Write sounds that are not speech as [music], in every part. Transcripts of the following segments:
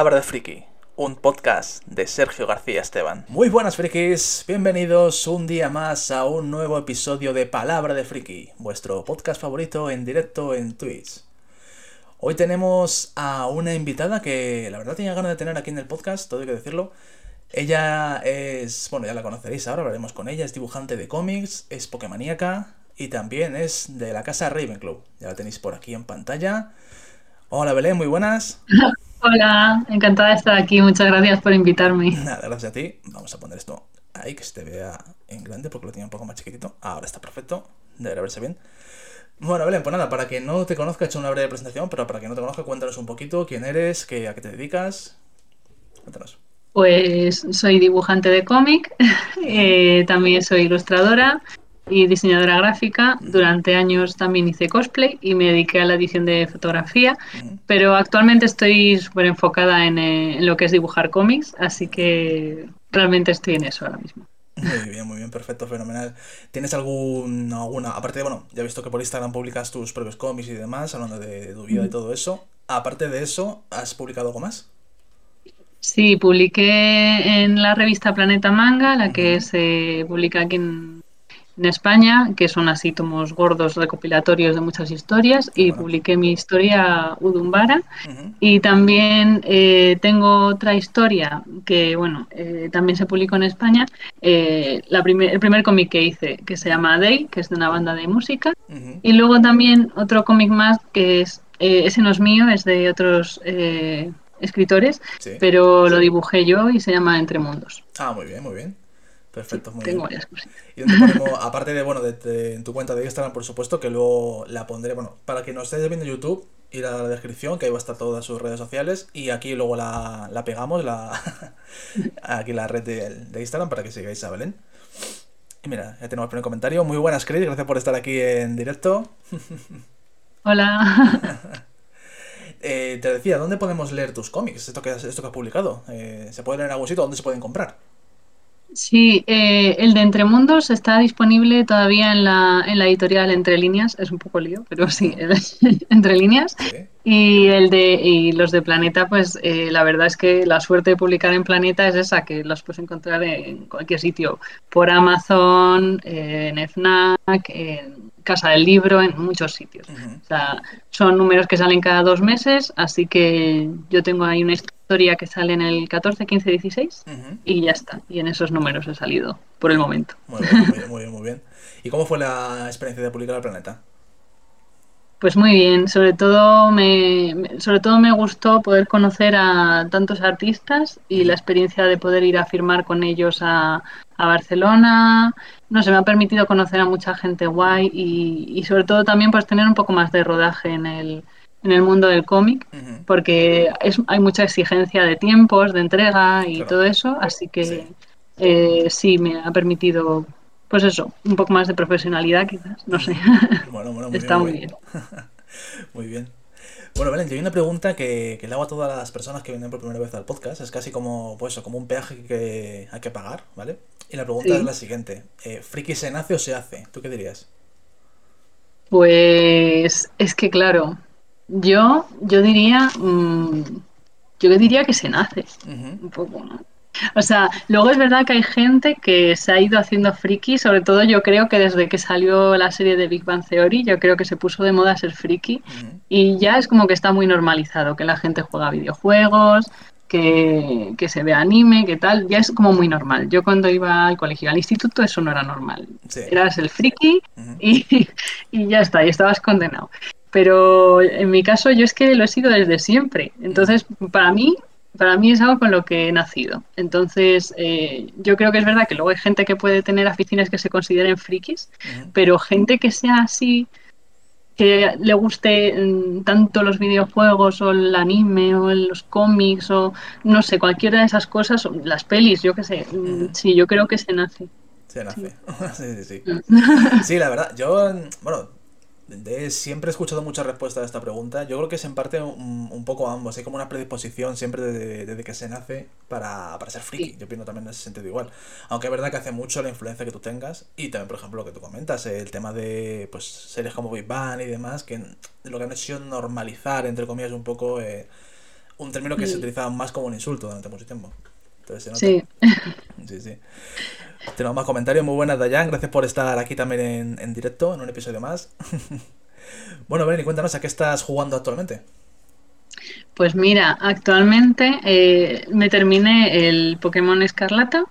Palabra de Friki, un podcast de Sergio García Esteban. Muy buenas frikis, bienvenidos un día más a un nuevo episodio de Palabra de Friki, vuestro podcast favorito en directo en Twitch. Hoy tenemos a una invitada que la verdad tenía ganas de tener aquí en el podcast, todo hay que decirlo. Ella es, bueno, ya la conoceréis ahora, hablaremos con ella, es dibujante de cómics, es pokemaníaca y también es de la casa Ravenclaw. Ya la tenéis por aquí en pantalla. Hola Belén, muy buenas. [laughs] Hola, encantada de estar aquí. Muchas gracias por invitarme. Nada, gracias a ti. Vamos a poner esto ahí, que se te vea en grande, porque lo tenía un poco más chiquitito. Ahora está perfecto. Debería verse bien. Bueno, Belén, pues nada, para que no te conozca, he hecho una breve presentación, pero para que no te conozca, cuéntanos un poquito quién eres, qué, a qué te dedicas. Cuéntanos. Pues soy dibujante de cómic, eh, también soy ilustradora y diseñadora gráfica. Durante años también hice cosplay y me dediqué a la edición de fotografía, pero actualmente estoy súper enfocada en, eh, en, lo que es dibujar cómics, así que realmente estoy en eso ahora mismo. Muy bien, muy bien, perfecto, fenomenal. ¿Tienes algún, alguna, aparte de, bueno, ya he visto que por Instagram publicas tus propios cómics y demás, hablando de tu vida y todo eso, aparte de eso, ¿has publicado algo más? Sí, publiqué en la revista Planeta Manga, la que se publica aquí en, en España, que son así tomos gordos recopilatorios de muchas historias, y bueno. publiqué mi historia Udumbara. Uh -huh. Y también eh, tengo otra historia que, bueno, eh, también se publicó en España, eh, la primer, el primer cómic que hice, que se llama Day, que es de una banda de música. Uh -huh. Y luego también otro cómic más que es, eh, ese no es mío, es de otros eh, escritores, sí. pero lo dibujé yo y se llama Entre Mundos. Ah, muy bien, muy bien. Perfecto, muy Tengo bien. varias cosas. Y donde ponemos, aparte de, bueno, de, de, en tu cuenta de Instagram, por supuesto, que luego la pondré, bueno, para que nos estéis viendo en YouTube, ir a la descripción, que ahí va a estar todas sus redes sociales, y aquí luego la, la pegamos, la [laughs] aquí la red de, de, Instagram, para que sigáis a Belén. Y mira, ya tenemos el primer comentario. Muy buenas, Chris, gracias por estar aquí en directo. [laughs] Hola. eh, te decía, ¿dónde podemos leer tus cómics? Esto que has, esto que has publicado. Eh, ¿Se puede leer en algún sitio? ¿Dónde se pueden comprar? Sí, eh, el de Entre Mundos está disponible todavía en la, en la editorial Entre Líneas, es un poco lío, pero sí, [laughs] Entre Líneas. Sí. Y, el de, y los de Planeta, pues eh, la verdad es que la suerte de publicar en Planeta es esa, que los puedes encontrar en cualquier sitio, por Amazon, eh, en FNAC, en Casa del Libro, en muchos sitios. Uh -huh. O sea, son números que salen cada dos meses, así que yo tengo ahí una historia que sale en el 14, 15, 16 uh -huh. y ya está. Y en esos números he salido por el momento. Muy bien, muy bien, muy bien. Muy bien. ¿Y cómo fue la experiencia de publicar el planeta? Pues muy bien, sobre todo me, sobre todo me gustó poder conocer a tantos artistas y la experiencia de poder ir a firmar con ellos a, a Barcelona. No sé, me ha permitido conocer a mucha gente guay y, y, sobre todo también pues tener un poco más de rodaje en el, en el mundo del cómic, uh -huh. porque es, hay mucha exigencia de tiempos, de entrega y claro. todo eso, así que sí. Eh, sí me ha permitido pues eso, un poco más de profesionalidad quizás, no sé. Bueno, bueno, muy [laughs] Está bien, muy bien. muy bien. [laughs] Bueno, Belén, yo hay una pregunta que, que, le hago a todas las personas que vienen por primera vez al podcast. Es casi como, pues como un peaje que hay que pagar, ¿vale? Y la pregunta sí. es la siguiente. Eh, ¿Friki se nace o se hace? ¿Tú qué dirías? Pues es que claro, yo, yo diría, mmm, yo diría que se nace, uh -huh. un poco, ¿no? O sea, luego es verdad que hay gente que se ha ido haciendo friki, sobre todo yo creo que desde que salió la serie de Big Bang Theory, yo creo que se puso de moda ser friki uh -huh. y ya es como que está muy normalizado, que la gente juega videojuegos, que, que, se ve anime, que tal, ya es como muy normal. Yo cuando iba al colegio, al instituto, eso no era normal. Sí. Eras el friki uh -huh. y, [laughs] y ya está, y estabas condenado. Pero en mi caso yo es que lo he sido desde siempre. Entonces, para mí, para mí es algo con lo que he nacido. Entonces, eh, yo creo que es verdad que luego hay gente que puede tener aficiones que se consideren frikis, uh -huh. pero gente que sea así, que le guste mm, tanto los videojuegos o el anime o los cómics o no sé, cualquiera de esas cosas, las pelis, yo qué sé, uh -huh. sí, yo creo que se nace. Se nace, [laughs] sí, sí, sí. sí, la verdad, yo, bueno, de, siempre he escuchado muchas respuestas a esta pregunta. Yo creo que es en parte un, un poco ambos. Hay como una predisposición siempre desde, desde que se nace para, para ser friki. Sí. Yo pienso también en ese sentido igual. Aunque es verdad que hace mucho la influencia que tú tengas. Y también, por ejemplo, lo que tú comentas, el tema de pues series como Big Bang y demás, que lo que han hecho normalizar, entre comillas, un poco. Eh, un término que se utilizaba más como un insulto durante mucho tiempo. Sí. Sí, sí. Tenemos más comentarios. Muy buenas, Dayan. Gracias por estar aquí también en, directo, en un episodio más. [laughs] bueno, Beni, cuéntanos, ¿a qué estás jugando actualmente? Pues mira, actualmente eh, me terminé el Pokémon Escarlata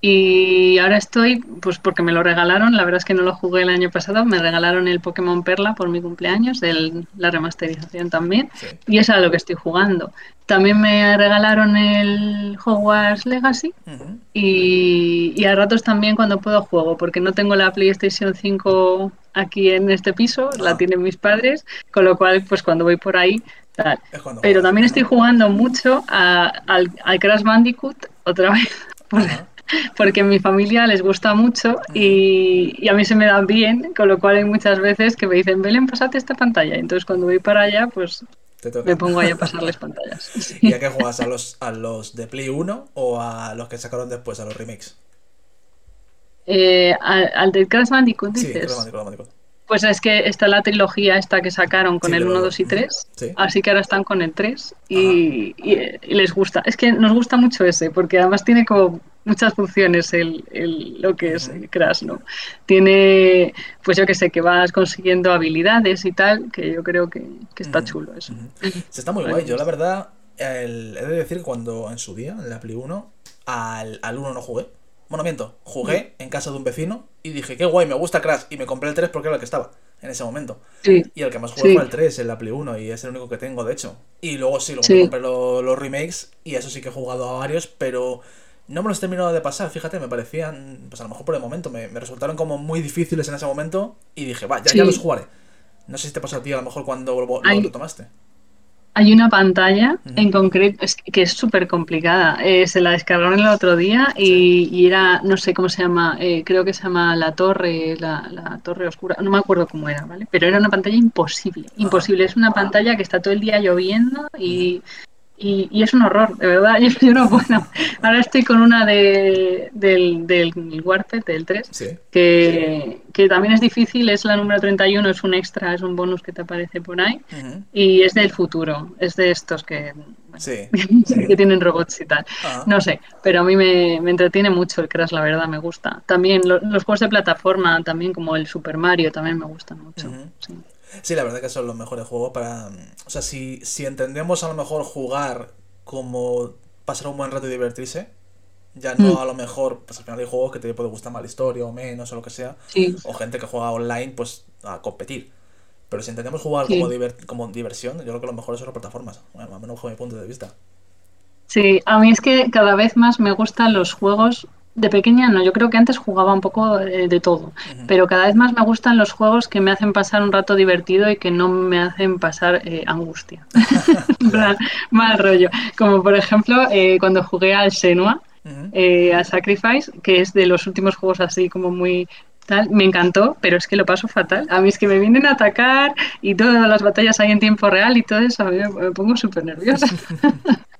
y ahora estoy, pues porque me lo regalaron, la verdad es que no lo jugué el año pasado, me regalaron el Pokémon Perla por mi cumpleaños, el, la remasterización también, y es a lo que estoy jugando. También me regalaron el Hogwarts Legacy y, y a ratos también cuando puedo juego, porque no tengo la PlayStation 5 aquí en este piso, la ah. tienen mis padres, con lo cual pues cuando voy por ahí pero también estoy jugando mucho al, Crash Bandicoot otra vez. [laughs] porque a mi familia les gusta mucho y, a mí se me dan bien, con lo cual hay muchas veces que me dicen, Belén, pasate esta pantalla. Entonces cuando voy para allá, pues me pongo ahí a pasarles [laughs] pantallas. ¿Y a qué juegas? ¿A los, ¿A los de Play 1 o a los que sacaron después, a los remakes? Eh, al, del Crash Bandicoot, dices. Sí, Crash Bandicoot. Pues es que está la trilogía esta que sacaron con el 1, 2 y 3, así que ahora están con el 3 y, les gusta. Es que nos gusta mucho ese, porque además tiene como muchas funciones el, lo que es Crash, ¿no? Tiene, pues yo que sé, que vas consiguiendo habilidades y tal, que yo creo que, está chulo eso. Se está muy guay. Yo la verdad, he de decir cuando en su día, en la Play 1, al, al 1 no jugué bueno, miento, jugué en casa de un vecino y dije, qué guay, me gusta Crash. Y me compré el 3 porque era el que estaba en ese momento. Y el que más jugué fue el 3, en la Play 1, y es el único que tengo, de hecho. Y luego sí, luego me compré los remakes y eso sí que he jugado a varios, pero no me los he terminado de pasar, fíjate, me parecían, pues a lo mejor por el momento, me, resultaron como muy difíciles en ese momento y dije, va, ya, ya los jugaré. No sé si te pasó a ti a lo mejor cuando lo, lo tomaste. Hay una pantalla en concreto que es súper complicada. Eh, se la descargaron el otro día y, era, no sé cómo se llama, eh, creo que se llama la torre, la, torre oscura, no me acuerdo cómo era, ¿vale? Pero era una pantalla imposible, imposible. Es una pantalla que está todo el día lloviendo y, y, es un horror, de verdad. [laughs] Yo, no puedo. Ahora estoy con una de, del, del Warped, del 3, que, que, también es difícil. Es la número 31, es un extra, es un bonus que te aparece por ahí. Y es del futuro, es de estos que, [laughs] que tienen robots y tal. Ah. No sé, pero a mí me, me, entretiene mucho el Crash, la verdad, me gusta. También los juegos de plataforma, también como el Super Mario, también me gustan mucho. sí. Sí, la verdad que son los mejores juegos para... O sea, si, si entendemos a lo mejor jugar como pasar un buen rato y divertirse, ya no mm. a lo mejor, pues al final hay juegos que te puede gustar más la historia o menos o lo que sea, o gente que juega online pues a competir. Pero si entendemos jugar como, como diversión, yo creo que lo mejor son las plataformas, bueno, al menos bajo mi punto de vista. Sí, a mí es que cada vez más me gustan los juegos de pequeña no, yo creo que antes jugaba un poco eh, de todo, pero cada vez más me gustan los juegos que me hacen pasar un rato divertido y que no me hacen pasar eh, angustia. [laughs] [laughs] mal rollo. Como por ejemplo eh, cuando jugué al Senua, a Sacrifice, que es de los últimos juegos así como muy Tal, me encantó, pero es que lo paso fatal. A mí es que me vienen a atacar y todas las batallas hay en tiempo real y todo eso, a mí me pongo súper nerviosa. [laughs]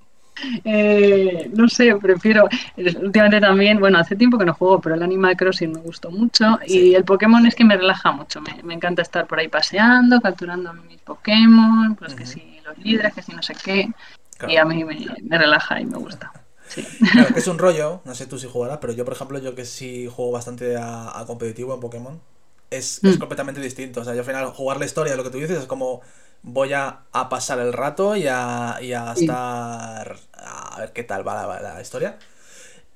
Eh, no sé, prefiero. Últimamente también, bueno, hace tiempo que no juego, pero el Animal Crossing me gustó mucho. Y el Pokémon es que me relaja mucho. Me, encanta estar por ahí paseando, capturando mis Pokémon, pues que si los líderes, que si no sé qué. Y a mí me, relaja y me gusta. Claro, que es [laughs] un rollo, no sé tú si jugarás, pero yo, por ejemplo, yo que sí juego bastante a, competitivo en Pokémon, es, es, mm. completamente distinto. O sea, yo al final jugar la historia, lo que tú dices, es como voy a, pasar el rato y a, estar a ver qué tal va la, historia.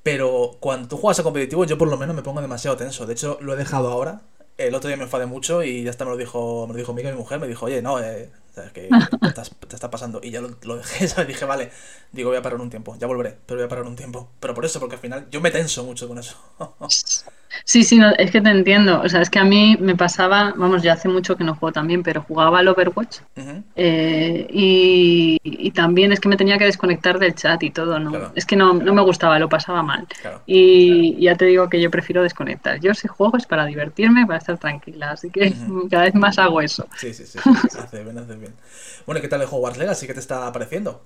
Pero cuando tú juegas a competitivo, yo por lo menos me pongo demasiado tenso. De hecho, lo he dejado ahora. El otro día me enfadé mucho y ya hasta me lo dijo, me lo dijo mi mujer, me dijo, oye, no, eh, que te, está pasando. Y ya lo, lo dejé, [laughs] ¿sabes? Dije, vale, digo, voy a parar un tiempo, ya volveré, pero voy a parar un tiempo. Pero por eso, porque al final yo me tenso mucho con eso. [laughs] Sí, sí, no, es que te entiendo. O sea, es que a mí me pasaba, vamos, ya hace mucho que no juego también, pero jugaba al Overwatch. Eh, y, también es que me tenía que desconectar del chat y todo, ¿no? Es que no, me gustaba, lo pasaba mal. Y ya te digo que yo prefiero desconectar. Yo si juego es para divertirme, para estar tranquila. Así que [laughs] cada vez más hago eso. Sí, sí, sí. hace bien, hace bien. Bueno, ¿y qué tal el Hogwarts Legacy? ¿Qué te está pareciendo?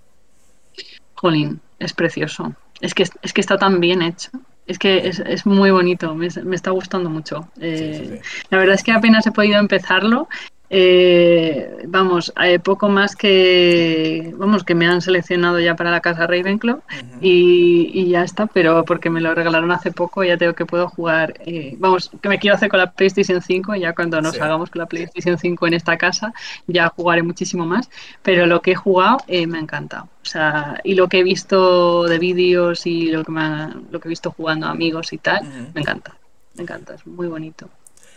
Jolín, es precioso. Es que, es que está tan bien hecho. Es que es, es muy bonito, me, me, está gustando mucho. Eh, la verdad es que apenas he podido empezarlo Eh, vamos, hay poco más que vamos que me han seleccionado ya para la casa Ravenclaw y, ya está, pero porque me lo regalaron hace poco ya tengo que puedo jugar, eh, vamos, que me quiero hacer con la PlayStation 5 y ya cuando nos hagamos con la PlayStation 5 en esta casa ya jugaré muchísimo más, pero lo que he jugado eh, me ha encantado, o sea, y lo que he visto de vídeos y lo que, me lo que he visto jugando amigos y tal, me encanta, me encanta, es muy bonito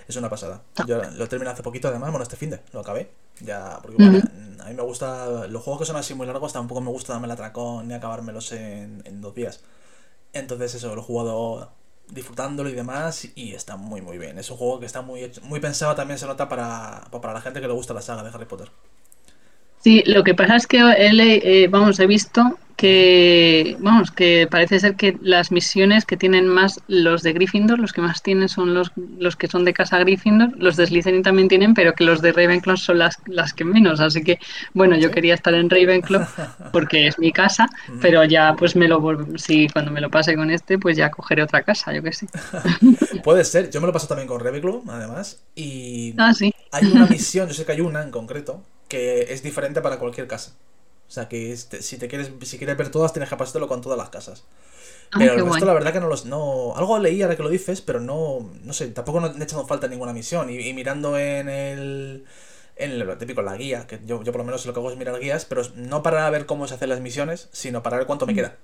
es una pasada. Yo lo terminé hace poquito, además, bueno, este fin de lo acabé. Ya, porque a mí me gusta. Los juegos que son así muy largos tampoco me gusta darme el atracón ni acabármelos en, en dos días. Entonces, eso, lo he jugado disfrutándolo y demás, y está muy, muy bien. Es un juego que está muy, muy pensado, también se nota para, para la gente que le gusta la saga de Harry Potter. Sí, lo que pasa es que él, eh, vamos, he visto que, vamos, que parece ser que las misiones que tienen más los de Gryffindor, los que más tienen son los, los que son de casa Gryffindor, los de Slytherin también tienen, pero que los de Ravenclaw son las, las que menos. Así que, bueno, yo quería estar en Ravenclaw [laughs] porque es mi casa, pero ya pues me lo, si cuando me lo pase con este, pues ya cogeré otra casa, yo qué sé. [laughs] Puede ser, yo me lo paso también con Ravenclaw, además, y ah, sí. hay una [laughs] misión, yo sé que hay una en concreto, que es diferente para cualquier casa. O sea que este, si te quieres, si quieres ver todas, tienes que pasártelo con todas las casas. Ah, pero el resto, la verdad que no los. No, algo leí ahora que lo dices, pero no. No sé, tampoco no he echado falta ninguna misión. Y, mirando en el. En lo típico, la guía, que yo, yo por lo menos lo que hago es mirar guías, pero no para ver cómo se hacen las misiones, sino para ver cuánto me mm. queda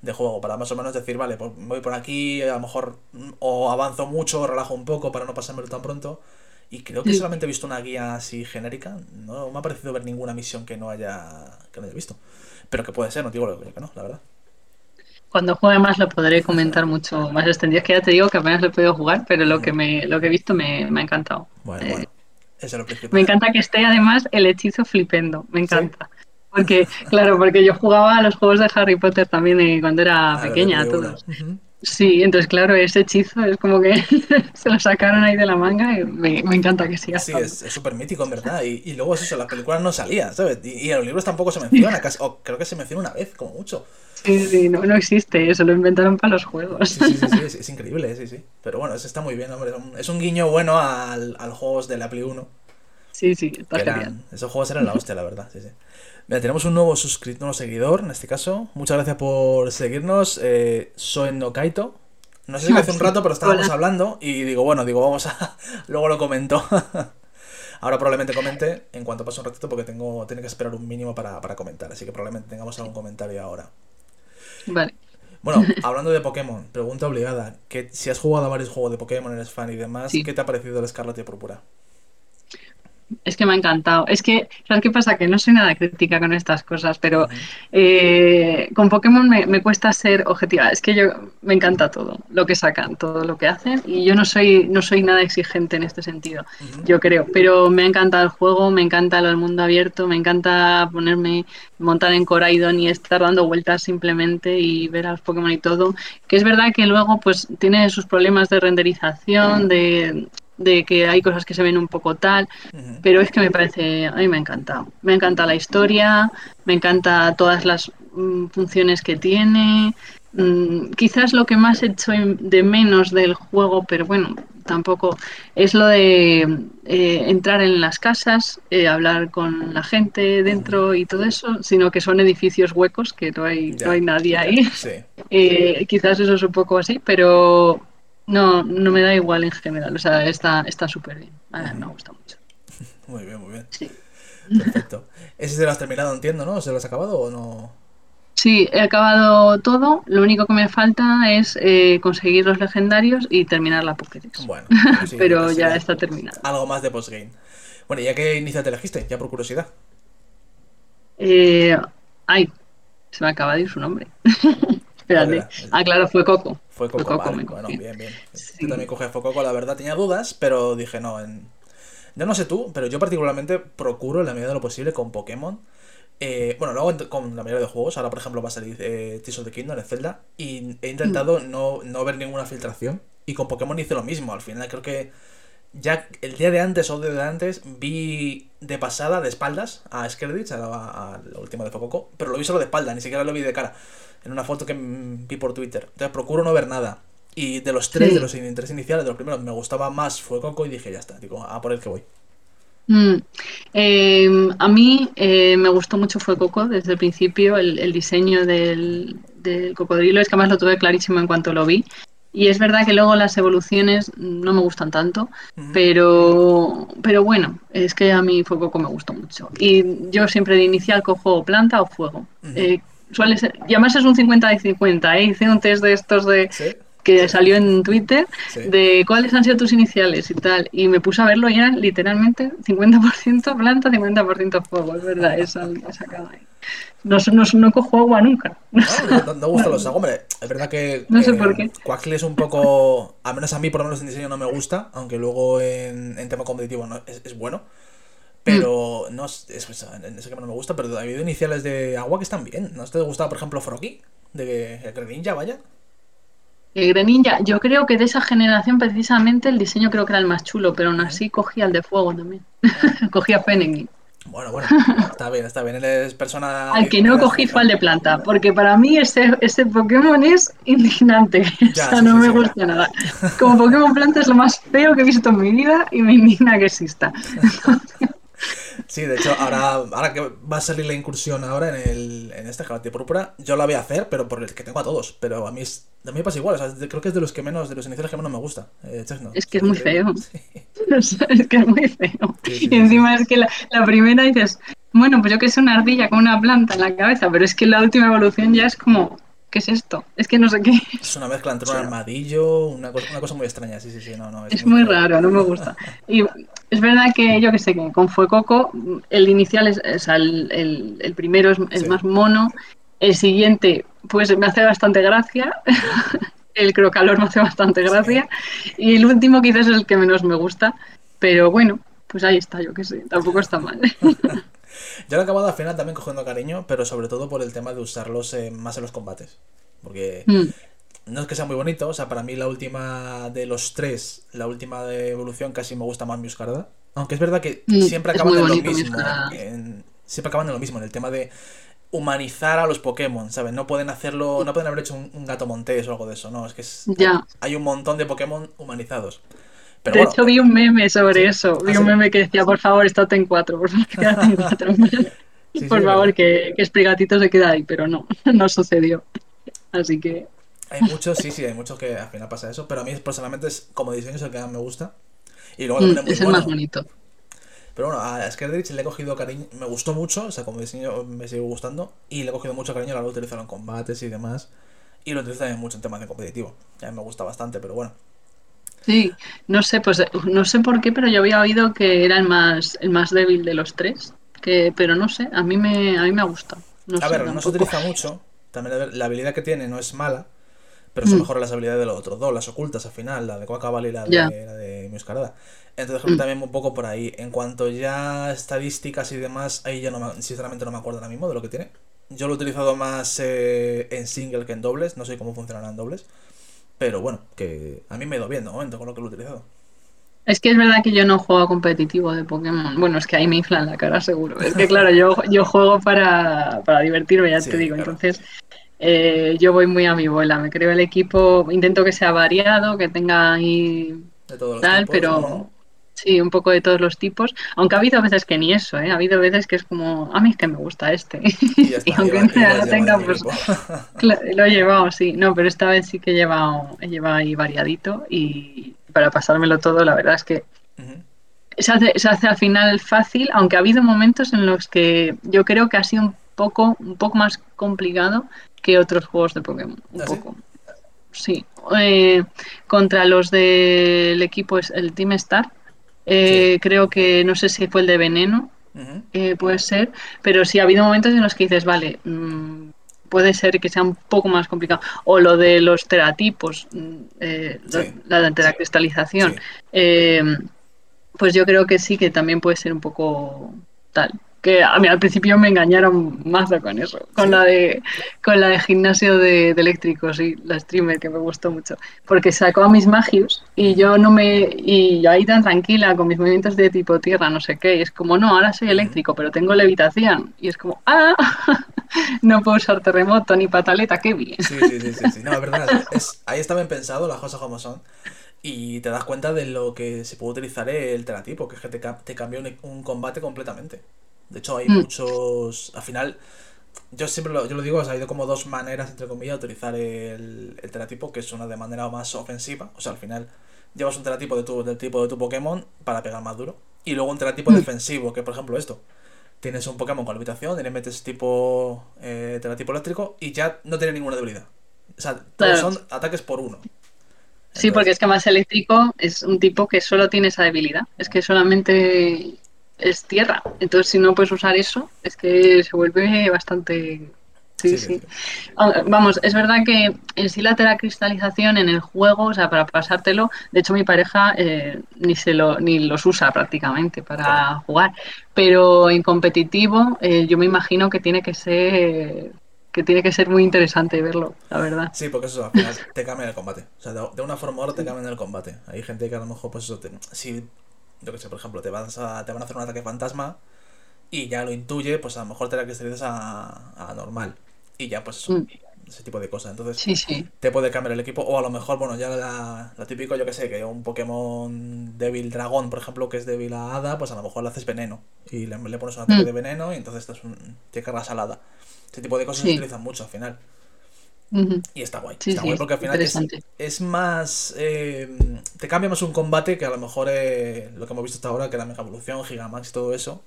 de juego, para más o menos decir, vale, pues voy por aquí, a lo mejor o avanzo mucho, o relajo un poco para no pasármelo tan pronto, y creo que solamente he visto una guía así genérica. No me ha parecido ver ninguna misión que no haya, que no haya visto. Pero que puede ser, no digo que no, la verdad. Cuando juegue más lo podré comentar mucho más extendido. Es que ya te digo que apenas lo he podido jugar, pero lo que me lo que he visto me, ha encantado. Bueno, bueno. Eso es lo me encanta que esté además el hechizo flipendo. Me encanta. Porque, claro, porque yo jugaba a los juegos de Harry Potter también eh, cuando era [laughs] ah, pequeña, todos. Sí, entonces claro, ese hechizo es como que [laughs] se lo sacaron ahí de la manga y me, encanta que siga. Sí, es súper mítico en verdad. Y, y, luego es eso, las películas no salía, ¿sabes? Y, en los libros tampoco se menciona, o creo que se menciona una vez, como mucho. Sí, sí, no, no existe, eso lo inventaron para los juegos. Sí, sí, sí, [laughs] es, increíble, sí, sí. Pero bueno, eso está muy bien, hombre. Es un guiño bueno al, al juegos de la Play 1. Sí, sí, está genial. Esos juegos eran la hostia, la verdad, sí, sí. Mira, tenemos un nuevo suscriptor, un nuevo seguidor en este caso. Muchas gracias por seguirnos. Eh, Soy no Kaito. No sé si hace un rato, pero estábamos hablando y digo, bueno, digo, vamos a. [laughs] Luego lo comento. [laughs] Ahora probablemente comente en cuanto pase un ratito porque tengo tiene que esperar un mínimo para, comentar, así que probablemente tengamos algún comentario ahora. Vale. Bueno, [laughs] hablando de Pokémon, pregunta obligada, que si has jugado a varios juegos de Pokémon, eres fan y demás, ¿qué te ha parecido el Escarlata y Púrpura? Es que me ha encantado. Es que, ¿sabes qué pasa? Que no soy nada crítica con estas cosas, pero eh, con Pokémon me, cuesta ser objetiva. Es que yo me encanta todo lo que sacan, todo lo que hacen, y yo no soy, no soy nada exigente en este sentido, yo creo. Pero me encanta el juego, me encanta el mundo abierto, me encanta ponerme, montar en Coraidon y estar dando vueltas simplemente y ver a los Pokémon y todo. Que es verdad que luego pues tiene sus problemas de renderización, de de que hay cosas que se ven un poco tal, pero es que me parece, a mí me ha encantado. Me encanta la historia, me encanta todas las mm, funciones que tiene. Mm, quizás lo que más he hecho de menos del juego, pero bueno, tampoco, es lo de eh, entrar en las casas, eh, hablar con la gente dentro y todo eso, sino que son edificios huecos, que no hay, no hay nadie ahí. Eh, quizás eso es un poco así, pero no, no me da igual en general. O sea, está súper bien. me gusta mucho. [laughs] Muy bien, muy bien. Sí. Perfecto. Ese se lo has terminado, entiendo, ¿no? ¿Se lo has acabado o no? Sí, he acabado todo. Lo único que me falta es eh, conseguir los legendarios y terminar la Pokédex. Bueno, [laughs] pues pero ya está terminado. Algo más de postgame. Bueno, ¿ya qué inicio te elegiste? Ya por curiosidad. Eh, ay, se me acaba de ir su nombre. [laughs] Espérate. Ah, claro, fue Coco. Fue Coco, bueno, bien, bien. Yo también cogí a Coco, la verdad tenía dudas, pero dije no. En... Yo no sé tú, pero yo particularmente procuro en la medida de lo posible con Pokémon. Eh, bueno, luego con la mayoría de juegos, ahora por ejemplo va a salir eh, Tears of the Kingdom en Zelda, y he intentado mm. no, no ver ninguna filtración. Y con Pokémon hice lo mismo, al final creo que ya el día de antes o de antes vi de pasada, de espaldas, a Skerditch, a la, última de Fococo, pero lo vi solo de espalda, ni siquiera lo vi de cara en una foto que vi por Twitter. Entonces procuro no ver nada. Y de los tres, de los tres iniciales, de los primeros, me gustaba más fue Coco y dije, ya está, digo, a por el que voy. Mm. Em, a mí eh, me gustó mucho fue Coco desde el principio, el, diseño del, cocodrilo, es que además lo tuve clarísimo en cuanto lo vi. Y es verdad que luego las evoluciones no me gustan tanto, pero, pero bueno, es que a mí fue Coco me gustó mucho. Y yo siempre de inicial cojo planta o fuego. Eh, suele ser, y además es un 50 de 50, ¿eh? hice un test de estos de que salió en Twitter de cuáles han sido tus iniciales y tal. Y me puse a verlo ya literalmente 50% planta, 50% fuego. Es verdad, esa, esa ahí. No, no, no, cojo agua nunca. No, no, no gustan los Hombre, es verdad que. No sé eh, por qué. Quaxley es un poco. A menos a mí, por lo menos en diseño, no me gusta. Aunque luego en, en tema competitivo no, es, es, bueno. Pero mm. no es, es, en ese que no me gusta. Pero ha habido iniciales de agua que están bien. ¿No te gusta, por ejemplo, Froki? De Greninja, vaya. El Greninja, yo creo que de esa generación precisamente el diseño creo que era el más chulo, pero aún así cogía el de fuego también. [laughs] cogía Fennekin. Bueno, bueno, está bien, está bien. Él es persona. Al que no cogí fue al de planta, porque para mí ese, ese Pokémon es indignante. [laughs] o sea, no me gusta nada. Como Pokémon planta es lo más feo que he visto en mi vida y me indigna que exista. [laughs] Sí, de hecho, ahora, ahora que va a salir la incursión ahora en, el, en este Púrpura, yo la voy a hacer, pero por el que tengo a todos. Pero a mí, a mí me pasa igual, creo que es de los que menos, de los iniciales que menos me gusta. Eh, es que es muy feo. [laughs] es que es muy feo. y encima es que la, la, primera dices, bueno, pues yo que es una ardilla con una planta en la cabeza, pero es que la última evolución ya es como, ¿qué es esto? Es que no sé qué. Es una mezcla entre un armadillo, una cosa, una cosa muy extraña, sí, sí, sí, no, no. Es, muy, raro, no me gusta. Y es verdad que yo que sé que con Fuecoco el inicial es, o sea, el, el, primero es, más mono, el siguiente pues me hace bastante gracia, [laughs] el crocalor me hace bastante gracia y el último quizás es el que menos me gusta, pero bueno, pues ahí está, yo que sé, tampoco está mal. [laughs] Yo lo he acabado al final también cogiendo cariño, pero sobre todo por el tema de usarlos más en los combates. Porque mm. no es que sea muy bonito, o sea, para mí la última de los tres, la última de evolución casi me gusta más Muscarda. Aunque es verdad que mm, siempre acaban en lo mismo. siempre acaban en lo mismo, en el tema de humanizar a los Pokémon, ¿sabes? No pueden hacerlo, no pueden haber hecho un, gato montés o algo de eso, no, es que hay un montón de Pokémon humanizados de hecho, vi un meme sobre eso. Vi ¿Ah, un meme que decía, por favor, estate en cuatro. Por favor, [laughs] quédate en cuatro. [laughs] por favor, que, que se quede ahí. Pero no, [laughs] no sucedió. Así que. Hay muchos, sí, sí, hay muchos que al final pasa eso. Pero a mí personalmente, es, como diseño, es el que más me gusta. Y luego mm, es el más bonito. Pero bueno, a Skerdrich le he cogido cariño, me gustó mucho, o sea, como diseño me sigue gustando, y le he cogido mucho cariño a la hora de utilizarlo en combates y demás, y lo utilizo también mucho en temas de competitivo. A mí me gusta bastante, pero bueno. Sí, no sé, pues no sé por qué, pero yo había oído que era el más, el más débil de los tres. Que, pero no sé, a mí me, a mí me gusta. a ver, no se utiliza mucho. También la habilidad que tiene no es mala, pero son mm. las habilidades de los otros dos, las ocultas al final, la de Coacabal y la de, la de Muscarada. Entonces mm. también un poco por ahí. En cuanto ya estadísticas y demás, ahí ya no sinceramente no me acuerdo ahora mismo de lo que tiene. Yo lo he utilizado más eh, en single que en dobles, no sé cómo funcionarán en dobles. Pero bueno, que a mí me ha ido bien de momento con lo que lo he utilizado. Es que es verdad que yo no juego competitivo de Pokémon. Bueno, es que ahí me inflan la cara seguro. Es que claro, yo, yo juego para, para divertirme, ya te digo. Entonces, eh, yo voy muy a mi bola. Me creo el equipo, intento que sea variado, que tenga ahí tal, pero... Sí, un poco de todos los tipos, aunque ha habido veces que ni eso, ¿eh? ha habido veces que es como, a mí es que me gusta este. Y, [laughs] aunque no lo tenga, pues [laughs] [laughs] lo he llevado, sí. No, pero esta vez sí que he llevado, he llevado ahí variadito y para pasármelo todo, la verdad es que se, hace, se hace al final fácil, aunque ha habido momentos en los que yo creo que ha sido un poco, un poco más complicado que otros juegos de Pokémon. Un ¿Ah, poco. Sí. Eh, contra los del equipo, el Team Star eh, creo que no sé si fue el de veneno, eh, puede ser, pero sí ha habido momentos en los que dices, vale, mm, puede ser que sea un poco más complicado. O lo de los teratipos, mm, eh, la, de la cristalización, pues yo creo que sí que también puede ser un poco tal que a mí al principio me engañaron más con eso, con la de con la de gimnasio de, eléctricos y la streamer que me gustó mucho, porque sacó a mis magios y yo no me y yo ahí tan tranquila con mis movimientos de tipo tierra, no sé qué, y es como no, ahora soy eléctrico, pero tengo levitación y es como ah, [laughs] no puedo usar terremoto ni pataleta, qué bien. Sí, sí, sí, sí, no, es verdad, es, ahí está bien pensado las cosas como son. y te das cuenta de lo que se puede utilizar el teratipo, que es que te, te cambia un, combate completamente. De hecho, hay mm. muchos. Al final, yo siempre lo, yo lo digo, ha habido como dos maneras, entre comillas, de utilizar el, el teratipo, que es una de manera más ofensiva. O sea, al final llevas un teratipo de tu, del tipo de tu Pokémon para pegar más duro. Y luego un teratipo mm. defensivo, que por ejemplo esto. Tienes un Pokémon con habitación, le metes tipo eh, teratipo eléctrico y ya no tiene ninguna debilidad. O sea, todos son ataques por uno. Sí, porque es que más eléctrico es un tipo que solo tiene esa debilidad. Es que solamente es tierra. Entonces, si no puedes usar eso, es que se vuelve bastante. Sí, sí. Ah, vamos, es verdad que en sí la teracristalización en el juego, o sea, para pasártelo, de hecho mi pareja eh, ni se lo ni los usa prácticamente para jugar. Pero en competitivo, eh, yo me imagino que tiene que ser que tiene que ser muy interesante verlo, la verdad. Sí, porque eso al final te cambia el combate. O sea, de, una forma u otra te cambia el combate. Hay gente que a lo mejor, pues eso, te, si, yo que sé, por ejemplo, te, vas a, te van a hacer un ataque fantasma y ya lo intuye, pues a lo mejor te la cristalizas a, a normal. Y ya, pues eso, mm. ese tipo de cosas. Entonces, sí, sí. te puede cambiar el equipo. O a lo mejor, bueno, ya la, típico, yo que sé, que un Pokémon débil dragón, por ejemplo, que es débil a hada, pues a lo mejor le haces veneno. Y le, pones un ataque mm. de veneno y entonces te, te cargas al hada. Este tipo de cosas se utilizan mucho al final. Y está guay. está guay porque al final es, más. Eh, te cambia más un combate que a lo mejor eh, lo que hemos visto hasta ahora, que la Mega Evolución, Gigamax y todo eso.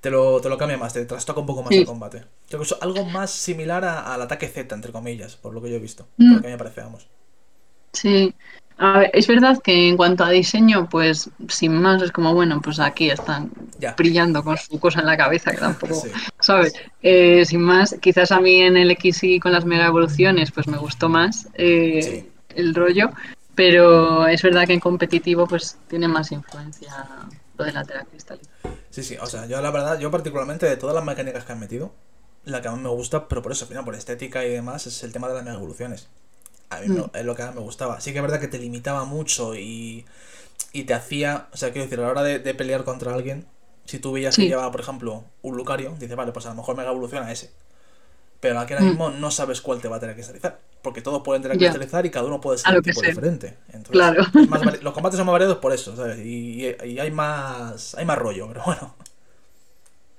Te lo, te lo cambia más, te trastoca un poco más el combate. Creo que es algo más similar al ataque Z, entre comillas, por lo que yo he visto. Por lo que me parece, vamos. Sí, a ver, es verdad que en cuanto a diseño, pues sin más es como, bueno, pues aquí están brillando con su cosa en la cabeza, que tampoco, ¿sabes? Eh, sin más, quizás a mí en el XY con las mega evoluciones, pues me gustó más eh, el rollo, pero es verdad que en competitivo, pues tiene más influencia lo de la cristal. Sí, sí, o sea, yo la verdad, yo particularmente de todas las mecánicas que han metido, la que más me gusta, pero por eso, al final, por estética y demás, es el tema de las mega evoluciones. A mí mm. es lo que me gustaba. Sí que es verdad que te limitaba mucho y, y te hacía, o sea, quiero decir, a la hora de, pelear contra alguien, si tú veías que llevaba, por ejemplo, un Lucario, dices, vale, pues a lo mejor mega evoluciona ese. Pero aquí ahora mm. mismo no sabes cuál te va a tener que cristalizar. Porque todos pueden tener que cristalizar y cada uno puede ser un tipo diferente. Entonces, claro. los combates son más variados por eso, ¿sabes? Y, y, hay más hay más rollo, pero bueno.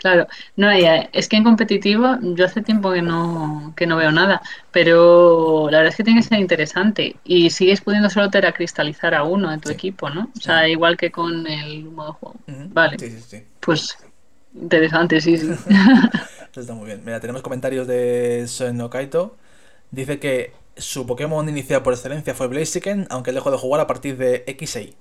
Claro, no, es que en competitivo yo hace tiempo que no, que no veo nada, pero la verdad es que tiene que ser interesante y sigues pudiendo solo teracristalizar a uno en tu equipo, ¿no? O sea, igual que con el modo juego. Vale. Sí, sí, sí. Pues interesante, sí, sí. [laughs] Eso está muy bien. Mira, tenemos comentarios de Soen Kaito. Dice que su Pokémon inicial por excelencia fue Blaziken, aunque dejó de jugar a partir de X6.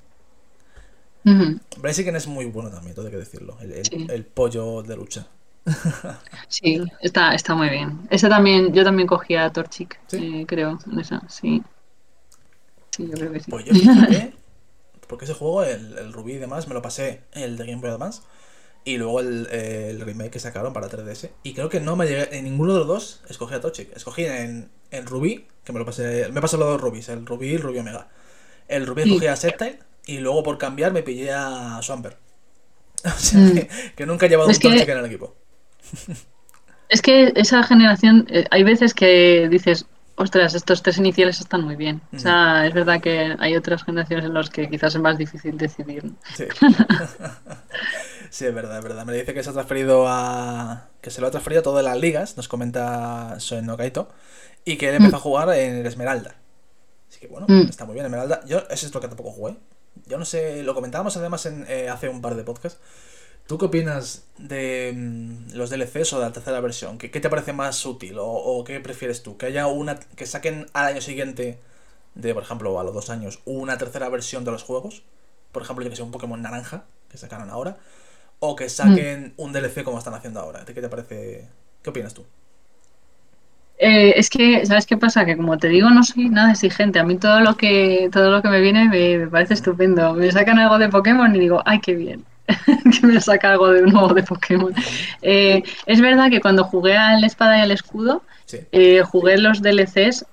Uh es muy bueno también, todo hay que decirlo. El, pollo de lucha. [laughs] sí, está, está muy bien. Ese también, yo también cogía a Torchic, eh, creo, esa, sí. Sí, yo creo que sí. Pues yo [laughs] porque ese juego, el, Rubí y demás, me lo pasé el de Game Boy Advance. Y luego el, remake que sacaron para 3DS. Y creo que no me llegué. En ninguno de los dos escogí a Torchic. Escogí en, en Rubí, que me lo pasé. Me pasado los dos Rubis, el Rubí y el Rubí Omega. El Rubí escogí a Sceptile y luego por cambiar me pillé a Swamper. [laughs] O sea, mm. que, nunca he llevado un Torchic en el equipo. Es que esa generación, eh, hay veces que dices, ostras, estos tres iniciales están muy bien. O sea, es verdad que hay otras generaciones en las que quizás es más difícil decidir. Sí. [laughs] sí, es verdad, es verdad. Me dice que se ha transferido a. que se lo ha transferido a todas las ligas, nos comenta Soen Nokaito, y que él empezó a mm. jugar en el Esmeralda. Así que bueno, mm. está muy bien, Esmeralda. Yo, eso es lo que tampoco jugué. Yo no sé, lo comentábamos además en, eh, hace un par de podcasts. ¿Tú qué opinas de mm, los DLCs o de la tercera versión? ¿Qué, te parece más útil o, qué prefieres tú? ¿Que haya una que saquen al año siguiente, de por ejemplo a los dos años, una tercera versión de los juegos? Por ejemplo, yo que sé, un Pokémon naranja, que sacaron ahora. O que saquen un DLC como están haciendo ahora. ¿Qué te parece? ¿Qué opinas tú? Eh, es que, ¿sabes qué pasa? Que como te digo, no soy nada exigente. A mí todo lo que, todo lo que me viene me, parece estupendo. Me sacan algo de Pokémon y digo, ¡ay, qué bien! [laughs] que me saca algo de nuevo de Pokémon. Eh, es verdad que cuando jugué al espada y al escudo, eh, jugué los DLCs,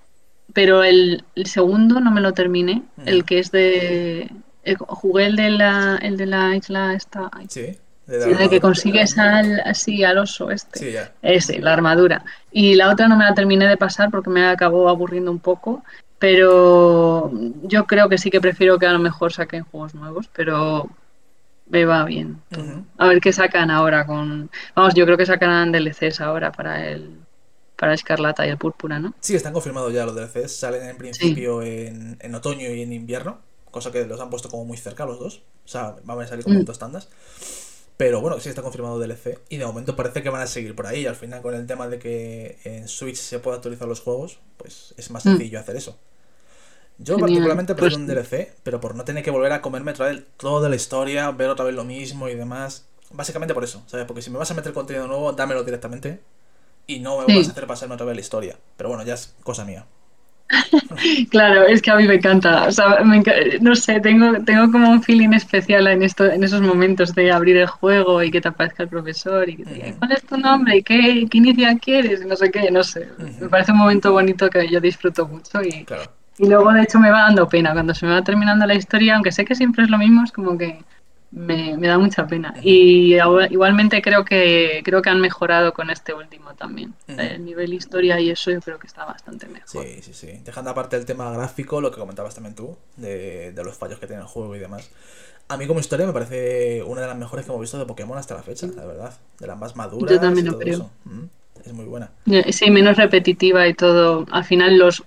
pero el, segundo no me lo terminé. Mm. El que es de. jugué el de la, el de la isla esta. Sí de, que consigues al, así al oso este. Sí, Ese, la armadura. Y la otra no me la terminé de pasar porque me acabó aburriendo un poco. Pero yo creo que sí que prefiero que a lo mejor saquen juegos nuevos, pero me va bien. A ver qué sacan ahora con... Vamos, yo creo que sacarán DLCs ahora para el para Escarlata y el Púrpura, ¿no? Sí, están confirmados ya los DLCs. Salen en principio en, en, otoño y en invierno, cosa que los han puesto como muy cerca los dos. O sea, van a salir como mm. dos tandas. Pero bueno, sí está confirmado DLC. Y de momento parece que van a seguir por ahí. Al final, con el tema de que en Switch se pueda actualizar los juegos, pues es más mm. sencillo hacer eso. Yo particularmente prefiero pues un DLC, pero por no tener que volver a comerme otra vez toda la historia, ver otra vez lo mismo y demás. Básicamente por eso, ¿sabes? Porque si me vas a meter contenido nuevo, dámelo directamente y no me vas a hacer pasarme otra vez la historia. Pero bueno, ya es cosa mía. [laughs] claro, es que a mí me encanta. O sea, no sé, tengo, tengo como un feeling especial en, esto, en esos momentos de abrir el juego y que te aparezca el profesor y que te diga, ¿cuál es tu nombre? ¿Y qué, qué inicial quieres? Y no sé qué, no sé. Me parece un momento bonito que yo disfruto mucho y, y luego de hecho me va dando pena cuando se me va terminando la historia, aunque sé que siempre es lo mismo, es como que me, da mucha pena. Y igualmente creo que creo que han mejorado con este último también. El nivel historia y eso yo creo que está bastante mejor. Sí, sí, sí. Dejando aparte el tema gráfico, lo que comentabas también tú, de, los fallos que tiene el juego y demás. A mí como historia me parece una de las mejores que hemos visto de Pokémon hasta la fecha, la verdad. De las más maduras. Yo también lo creo es muy buena. Sí, menos repetitiva y todo. Al final los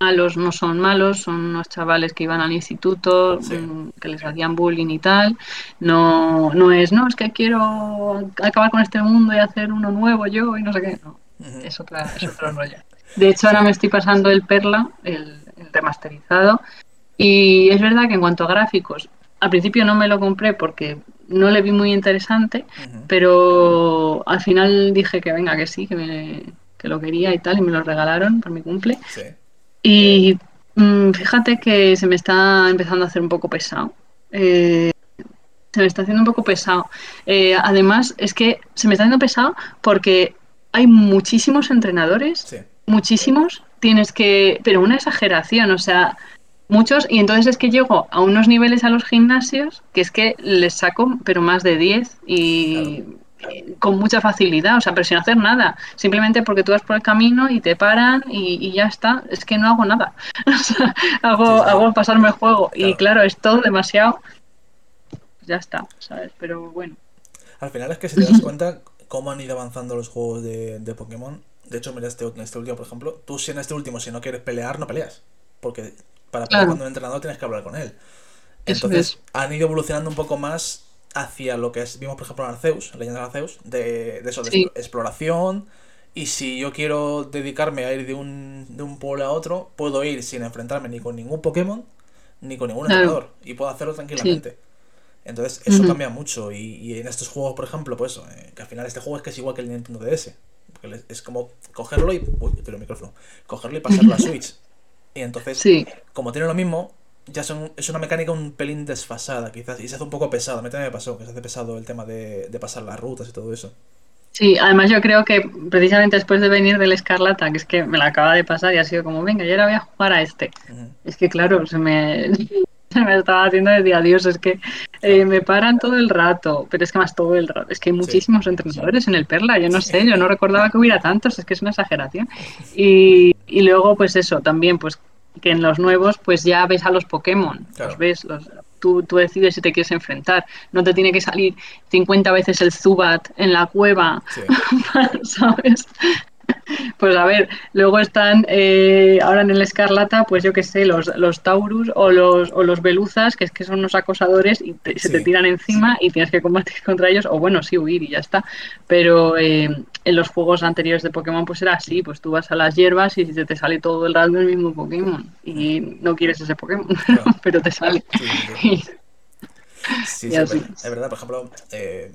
malos no son malos, son unos chavales que iban al instituto, mm, que les hacían bullying y tal. No, no es, no, es que quiero acabar con este mundo y hacer uno nuevo yo y no sé qué. No, es, otra, es otro [laughs] rollo. De hecho, ahora me estoy pasando el Perla, el, el remasterizado, y es verdad que en cuanto a gráficos, al principio no me lo compré porque no le vi muy interesante, pero al final dije que venga, que sí, que, me, que lo quería y tal, y me lo regalaron por mi cumple. Y mm, fíjate que se me está empezando a hacer un poco pesado. Eh, se me está haciendo un poco pesado. Eh, además, es que se me está haciendo pesado porque hay muchísimos entrenadores, muchísimos, tienes que, pero una exageración, o sea, muchos, y entonces es que llego a unos niveles a los gimnasios que es que les saco, pero más de 10 y con mucha facilidad, o sea, pero sin hacer nada, simplemente porque tú vas por el camino y te paran y, ya está, es que no hago nada, [laughs] hago, hago pasarme el juego. Y claro, es todo demasiado, ya está, ¿sabes? Pero bueno. Al final es que si te das cuenta cómo han ido avanzando los juegos de, de Pokémon, de hecho, mira este, este último, por ejemplo, tú si en este último, si no quieres pelear, no peleas, porque para poder cuando un entrenador tienes que hablar con él. Entonces han ido evolucionando un poco más hacia lo que es, vimos por ejemplo en Arceus, Leyenda de Arceus, de, de eso, de exploración. Y si yo quiero dedicarme a ir de un, de un pueblo a otro, puedo ir sin enfrentarme ni con ningún Pokémon, ni con ningún entrenador. Y puedo hacerlo tranquilamente. Entonces, eso cambia mucho. Y, en estos juegos, por ejemplo, pues eh, que al final este juego es que es igual que el Nintendo DS. es como cogerlo y. Uy, el micrófono. Cogerlo y pasarlo a [laughs] Switch. Y entonces, como tiene lo mismo, ya son, es una mecánica un pelín desfasada, quizás, y se hace un poco pesado. A mí también me pasó, que se hace pesado el tema de, pasar las rutas y todo eso. Sí, además yo creo que precisamente después de venir del Escarlata, que es que me la acaba de pasar y ha sido como, venga, yo ahora voy a jugar a este. Es que claro, se me, [laughs] me estaba haciendo de adiós, es que eh, me paran todo el rato, pero es que más todo el rato, es que hay muchísimos entrenadores en el Perla, yo no sé, yo no recordaba que hubiera tantos, es que es una exageración. [laughs] Y, y luego, pues eso, también, pues que en los nuevos, pues ya ves a los Pokémon, los ves, los, tú, tú, decides si te quieres enfrentar, no te tiene que salir 50 veces el Zubat en la cueva, [laughs] ¿sabes? [laughs] Pues a ver, luego están eh, ahora en el Escarlata, pues yo qué sé, los, los Taurus o los, o los Beluzas, que es que son unos acosadores y se te tiran encima y tienes que combatir [laughs] contra ellos, o bueno, sí, huir y ya está. Pero eh, en los juegos anteriores de Pokémon, pues era así, pues tú vas a las hierbas y te, te sale todo el rato el mismo Pokémon y no quieres ese Pokémon, [laughs] pero te sale. Sí, sí, es verdad, por ejemplo, eh,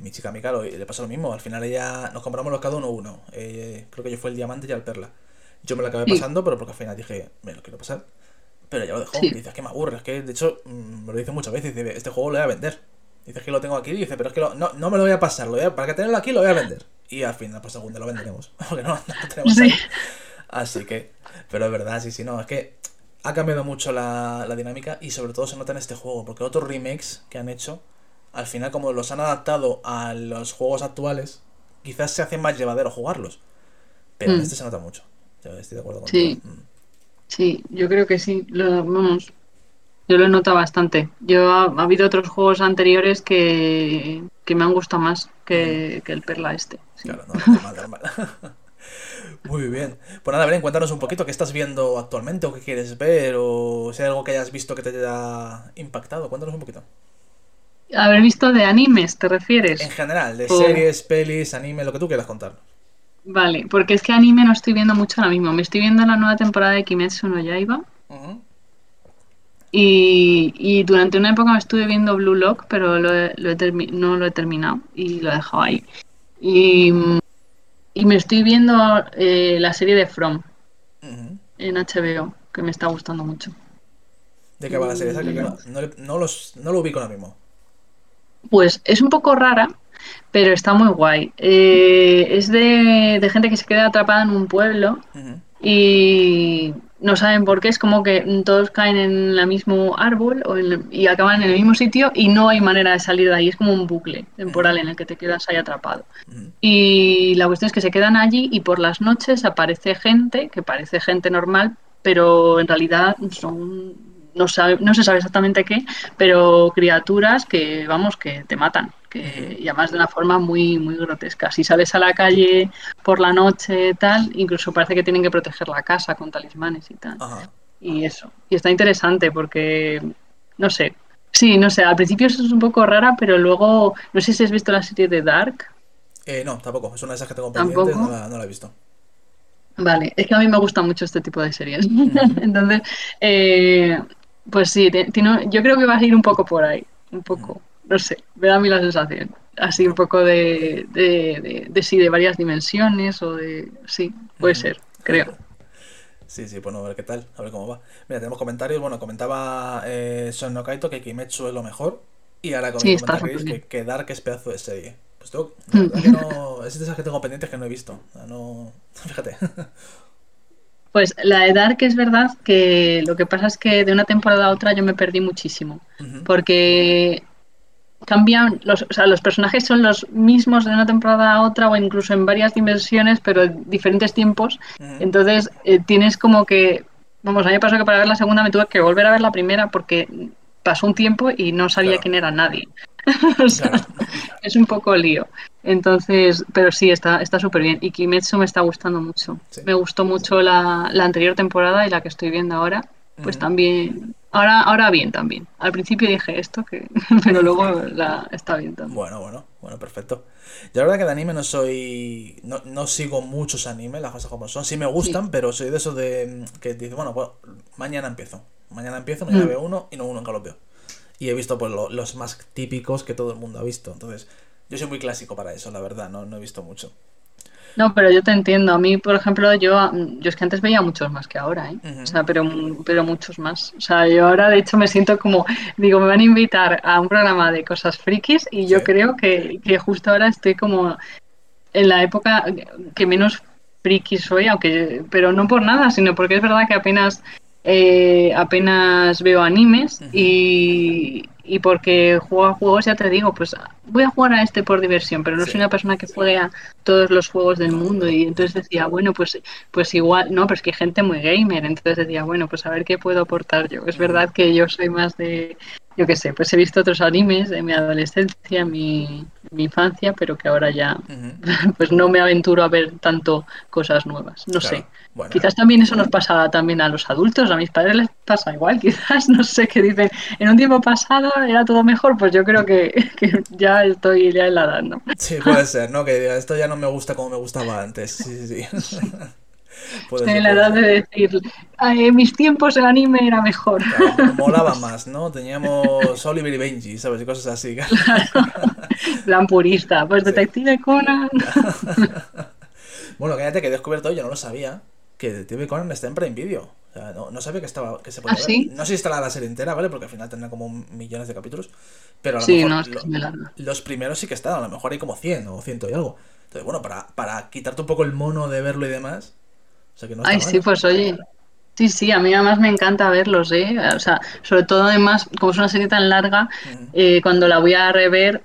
mi chica Mica le pasó lo mismo. Al final ella nos compramos los cada uno uno. Eh, creo que yo fue el diamante y el perla. Yo me lo acabé pasando, pero porque al final dije, me lo quiero pasar. Pero ya lo dejó. Dice, es que me aburre. Es que de hecho mm, me lo dice muchas veces. Dice, este juego lo voy a vender. Dice que lo tengo aquí. Dice, pero es que no, no me lo voy a pasar. Lo voy para que tenerlo aquí lo voy a vender. Y al final, pues algún día lo venderemos. [laughs] Porque no, no lo tenemos ahí. Así que, pero es verdad, sí, sí, no. Es que ha cambiado mucho la, la dinámica y sobre todo se nota en este juego. Porque otros remakes que han hecho al final como los han adaptado a los juegos actuales, quizás se hace más llevadero jugarlos. Pero en mm. este se nota mucho. estoy de acuerdo con sí. Mm. Sí, yo creo que sí. Lo, vamos, yo lo he notado bastante. Yo ha, ha habido otros juegos anteriores que, que me han gustado más que, que el Perla este. sí. Claro, no, normal, normal. [laughs] Muy bien. Pues nada, Belén, cuéntanos un poquito qué estás viendo actualmente o qué quieres ver o si hay algo que hayas visto que te haya impactado. Cuéntanos un poquito. Haber visto de animes, ¿te refieres? En general, de O- series, pelis, anime, lo que tú quieras contar. Vale, porque es que anime no estoy viendo mucho ahora mismo. Me estoy viendo la nueva temporada de Kimetsu no Yaiba. Y, y durante una época me estuve viendo Blue Lock, pero lo he- lo he no lo he terminado y lo he dejado ahí. Y, y me estoy viendo eh, la serie de From en HBO, que me está gustando mucho. ¿De qué va la serie? no, no, no los, no lo ubico ahora mismo. Pues es un poco rara, pero está muy guay. Eh, es de, de gente que se queda atrapada en un pueblo y no saben por qué, es como que todos caen en el mismo árbol o en- y acaban en el mismo sitio y no hay manera de salir de ahí, es como un bucle temporal en el que te quedas ahí atrapado. Y la cuestión es que se quedan allí y por las noches aparece gente, que parece gente normal, pero en realidad son, no, sabe, no se sabe exactamente qué, pero criaturas que, vamos, que te matan. Que, y además de una forma muy, muy grotesca. Si sales a la calle por la noche, tal, incluso parece que tienen que proteger la casa con talismanes y tal. Ajá. Y eso. Y está interesante porque, no sé. Sí, no sé, al principio eso es un poco rara, pero luego, no sé si has visto la serie de Dark. Eh, no, tampoco. Es una de esas que tengo pendientes, no la, no la he visto. Vale, es que a mí me gusta mucho este tipo de series. [laughs] Entonces, eh, pues sí, te- yo creo que va a ir un poco por ahí, un poco, no sé, me da a mí la sensación. Así un poco de, de, de, de sí, de varias dimensiones o de... Sí, puede ser, creo. Sí, sí, bueno, a ver qué tal, a ver cómo va. Mira, tenemos comentarios. Bueno, comentaba eh, Son no Kaito que Kimetsu es lo mejor. Y ahora Sí, Chris superbién. que, que Dark es pedazo de serie. Pues tengo, la verdad que no. Es de esas que tengo pendientes que no he visto. No. [laughs] Fíjate. Pues la de Dark es verdad que lo que pasa es que de una temporada a otra yo me perdí muchísimo. Porque cambian, los, o sea, los personajes son los mismos de una temporada a otra o incluso en varias dimensiones, pero en diferentes tiempos. Entonces eh, tienes como que, vamos, a mí me pasó que para ver la segunda me tuve que volver a ver la primera porque pasó un tiempo y no sabía Claro. quién era nadie. [laughs] O sea, Claro. es un poco lío. Entonces, pero sí, está está súper bien. Y Kimetsu me está gustando mucho. Sí. Me gustó mucho la, la anterior temporada y la que estoy viendo ahora. Pues también, ahora, ahora bien también. Al principio dije esto, que, [laughs] pero [laughs] luego la, está bien también. Bueno, bueno, bueno, perfecto. Yo la verdad que de anime no soy. No, no sigo muchos animes, las cosas como son. Sí me gustan, pero soy de esos de. mm, que dice, bueno, pues mañana empiezo. Mañana empiezo, mañana Mm. veo uno y no uno nunca los veo. Y he visto pues lo- los más típicos que todo el mundo ha visto. Entonces, yo soy muy clásico para eso, la verdad, no, no he visto mucho. No, pero yo te entiendo. A mí, por ejemplo, yo, yo es que antes veía muchos más que ahora, ¿eh? O sea, pero, pero muchos más. O sea, yo ahora de hecho me siento como, digo, me van a invitar a un programa de cosas frikis y yo Sí. creo que, que justo ahora estoy como en la época que menos friki soy, aunque, pero no por nada, sino porque es verdad que apenas eh, apenas veo animes y, y porque juego a juegos, ya te digo, pues voy a jugar a este por diversión, pero no Sí. soy una persona que juegue a todos los juegos del mundo y entonces decía, bueno, pues, pues igual, no, pero es que hay gente muy gamer, entonces decía, bueno, pues a ver qué puedo aportar yo. Es verdad que yo soy más de, yo qué sé, pues he visto otros animes en mi adolescencia, en mi, en mi infancia, pero que ahora ya [laughs] pues no me aventuro a ver tanto cosas nuevas. No Claro. sé. Bueno, Quizás también eso nos pasa también a los adultos, a mis padres les pasa igual, [laughs] quizás, no sé, qué dicen, en un tiempo pasado era todo mejor, pues yo creo que, [laughs] que ya estoy ya en la edad, ¿no? sí, puede ser, ¿no? Que esto ya no me gusta como me gustaba antes. Sí, sí, sí. En la edad de decir, "Ay, en mis tiempos el anime era mejor. Claro, molaba más, ¿no? Teníamos Oliver y Benji, ¿sabes? Y cosas así. [laughs] Plan purista, pues Detective Conan. [laughs] Bueno, cállate que he descubierto hoy, yo no lo sabía, que Detective Conan está en Prime Video. O sea, no, no sabía que estaba que se podía ¿Ah, ver. sí? No sé si está la serie entera, ¿vale? Porque al final tendrá como millones de capítulos. Pero a lo Sí, mejor no, es que lo- los primeros sí que están, a lo mejor hay como 100 o 100 y algo. Entonces, bueno, para, para quitarte un poco el mono de verlo y demás. O sea que no está Ay, mal. sí, pues oye. Sí, sí, a mí además me encanta verlos, ¿eh? O sea, sobre todo además, como es una serie tan larga, eh, cuando la voy a rever,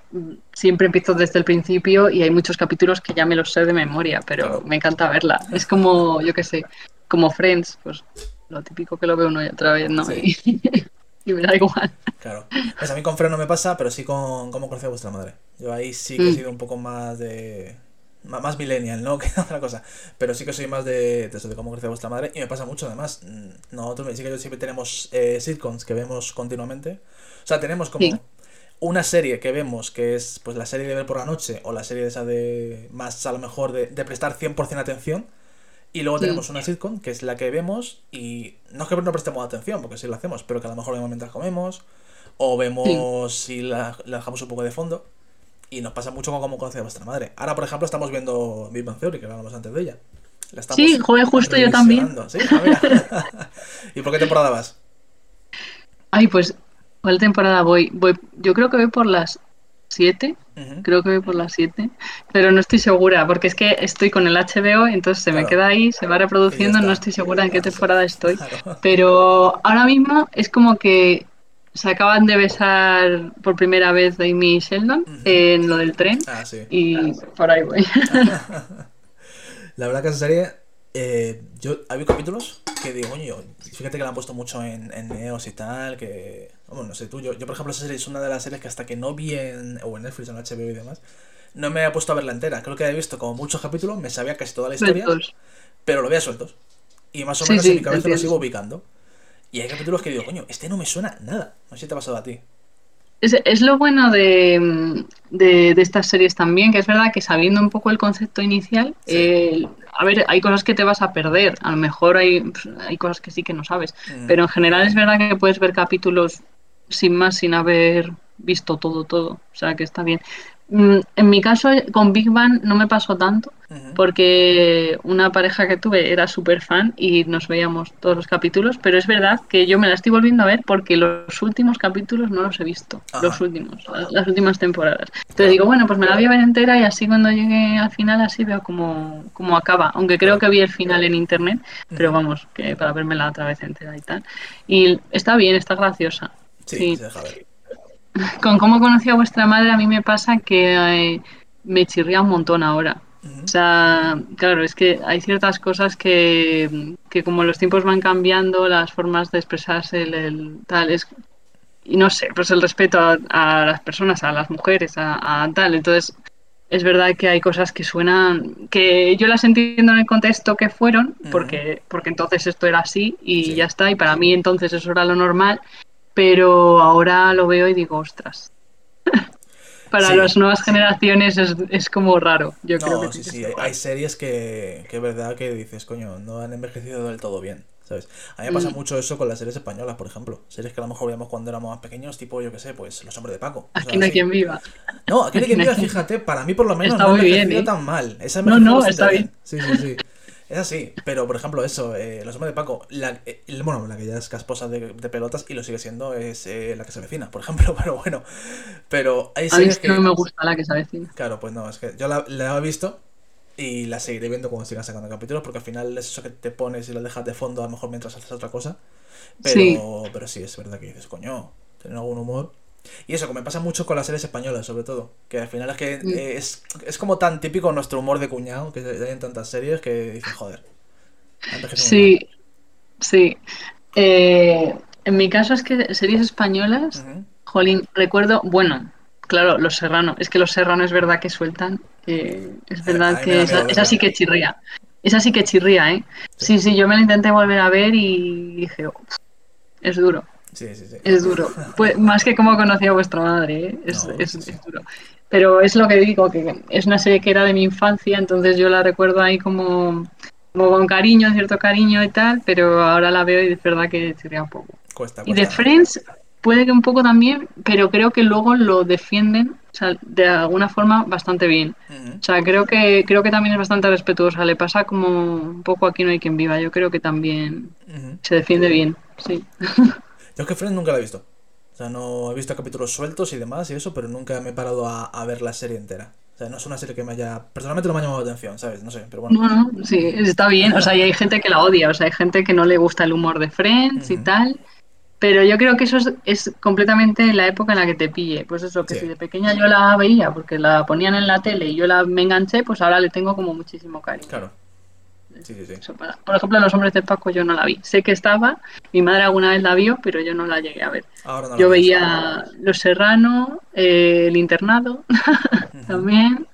siempre empiezo desde el principio y hay muchos capítulos que ya me los sé de memoria, pero Claro. me encanta verla. Es como, yo qué sé, como Friends, pues lo típico que lo ve uno y otra vez, ¿no? [laughs] Y, me da igual. Claro. Pues a mí con Fred no me pasa, pero sí con cómo conocí a vuestra madre. Yo ahí sí que he mm. sido un poco más de más millennial, ¿no? [laughs] Que otra cosa. Pero sí que soy más de, de eso, de cómo crece vuestra madre. Y me pasa mucho, además. Mm, nosotros sí que yo siempre tenemos eh, sitcoms que vemos continuamente. O sea, tenemos como una serie que vemos, que es pues la serie de ver por la noche, o la serie esa de más a lo mejor de, prestar 100% atención. Y luego tenemos una sitcom, que es la que vemos, y no es que no prestemos atención, porque sí lo hacemos, pero que a lo mejor vemos mientras comemos, o vemos si la, la dejamos un poco de fondo. Y nos pasa mucho con cómo conoce a vuestra madre. Ahora, por ejemplo, estamos viendo Big Bang Theory, que hablamos antes de ella. sí, joder, justo yo también. ¿Sí? Ah, [laughs] ¿Y por qué temporada vas? Ay, pues, ¿cuál temporada voy? voy yo creo que voy por las 7. Creo que voy por las 7. Pero no estoy segura, porque es que estoy con el HBO, entonces se me queda ahí, se va reproduciendo, no estoy segura en qué temporada estoy. [laughs] Pero ahora mismo es como que se acaban de besar por primera vez Amy y Sheldon en lo del tren. Ah, sí. Y por ahí voy. [laughs] la verdad que esa serie, eh, yo había capítulos que digo, coño, fíjate que la han puesto mucho en, en Neos y tal, que, bueno, no sé tú, yo, yo por ejemplo esa serie es una de las series que hasta que no vi en, o en Netflix o en HBO y demás, no me he puesto a verla entera. Creo que he visto como muchos capítulos, me sabía casi toda la historia, pero lo veía sueltos. Y más o menos en mi cabeza lo sigo ubicando. Y hay capítulos que digo, coño, este no me suena nada. No sé si te ha pasado a ti. Es, lo bueno de, estas series también, que es verdad que sabiendo un poco el concepto inicial, a ver, hay cosas que te vas a perder. A lo mejor hay, hay cosas que sí que no sabes. Mm. Pero en general es verdad que puedes ver capítulos sin más, sin haber visto todo, todo. O sea que está bien. Mm, en mi caso, con Big Bang no me pasó tanto, porque una pareja que tuve era súper fan y nos veíamos todos los capítulos, pero es verdad que yo me la estoy volviendo a ver porque los últimos capítulos no los he visto, los últimos, las, últimas temporadas. Entonces digo, bueno, pues me la voy a ver entera y así cuando llegue al final así veo cómo, cómo acaba, aunque creo que vi el final en internet, pero vamos, que para la otra vez entera y tal. Y está bien, está graciosa. Sí, Se deja ver. [laughs] Con cómo conocí a vuestra madre, a mí me pasa que eh, me chirría un montón ahora. O sea, claro, es que hay ciertas cosas que, que como los tiempos van cambiando, las formas de expresarse, el, tal, es, y no sé, pues el respeto a, las personas, a las mujeres, a, tal. Entonces, es verdad que hay cosas que suenan, que yo las entiendo en el contexto que fueron, porque, porque entonces esto era así y ya está, y para mí entonces eso era lo normal, pero ahora lo veo y digo, ostras. [laughs] Para las nuevas generaciones es, como raro, yo creo que sí. Sí, hay, series que, que es verdad que dices, coño, no han envejecido del todo bien. ¿sabes? A mí me pasa mm. mucho eso con las series españolas, por ejemplo. Series que a lo mejor veíamos cuando éramos más pequeños, tipo, yo qué sé, pues Los Hombres de Paco. Aquí no hay quien viva. No, aquí no hay quien viva, [laughs] fíjate, para mí por lo menos no me ha ¿eh? tan mal. Esa no, no, está bien. Sí, sí, sí. Es así, pero por ejemplo, eso, eh, Los Hombres de Paco, la, eh, bueno, la que ya es casposa de, pelotas y lo sigue siendo es eh, la que se avecina, por ejemplo, [laughs] pero bueno. Pero hay series que. no me gusta la que se avecina. Claro, pues no, es que yo la, la he visto y la seguiré viendo cuando sigan sacando capítulos, porque al final es eso que te pones y la dejas de fondo, a lo mejor mientras haces otra cosa. Pero sí, pero sí es verdad que dices, coño, tener algún humor. Y eso, como me pasa mucho con las series españolas, sobre todo. Que al final es que mm. es, es, como tan típico nuestro humor de cuñado, que hay en tantas series que dicen, joder. Sí, sí. Eh, en mi caso es que series españolas, jolín, recuerdo, bueno, claro, Los Serrano. Es que Los Serrano es verdad que sueltan. Eh, es verdad que esa, sí que chirría. Esa sí que chirría, ¿eh? Sí, sí, yo me la intenté volver a ver y dije, es duro. Sí, sí, sí. Es duro. Pues, más que como conocía a vuestra madre, ¿eh? es, duro. Pero es lo que digo, que es una serie que era de mi infancia, entonces yo la recuerdo ahí como, con cariño, cierto cariño y tal, pero ahora la veo y es verdad que sería un poco. Y de Friends puede que un poco también, pero creo que luego lo defienden o sea, de alguna forma bastante bien. O sea, creo que creo que también es bastante respetuosa. Le pasa como un poco aquí no hay quien viva. Yo creo que también se defiende bien, sí. [laughs] Yo es que Friends nunca la he visto. O sea, no he visto capítulos sueltos y demás y eso, pero nunca me he parado a, ver la serie entera. O sea, no es una serie que me haya. Personalmente no me ha llamado la atención, ¿sabes? No sé, pero bueno. No, no, sí, está bien. O sea, y hay gente que la odia. O sea, hay gente que no le gusta el humor de Friends y tal. Pero yo creo que eso es, completamente la época en la que te pille. Pues eso, que si de pequeña yo la veía porque la ponían en la tele y yo la me enganché, pues ahora le tengo como muchísimo cariño. Claro. Sí, sí, sí. Por ejemplo, Los Hombres de Paco yo no la vi. Sé que estaba, mi madre alguna vez la vio, pero yo no la llegué a ver. yo veía Los Serrano, eh, El Internado, [laughs] también.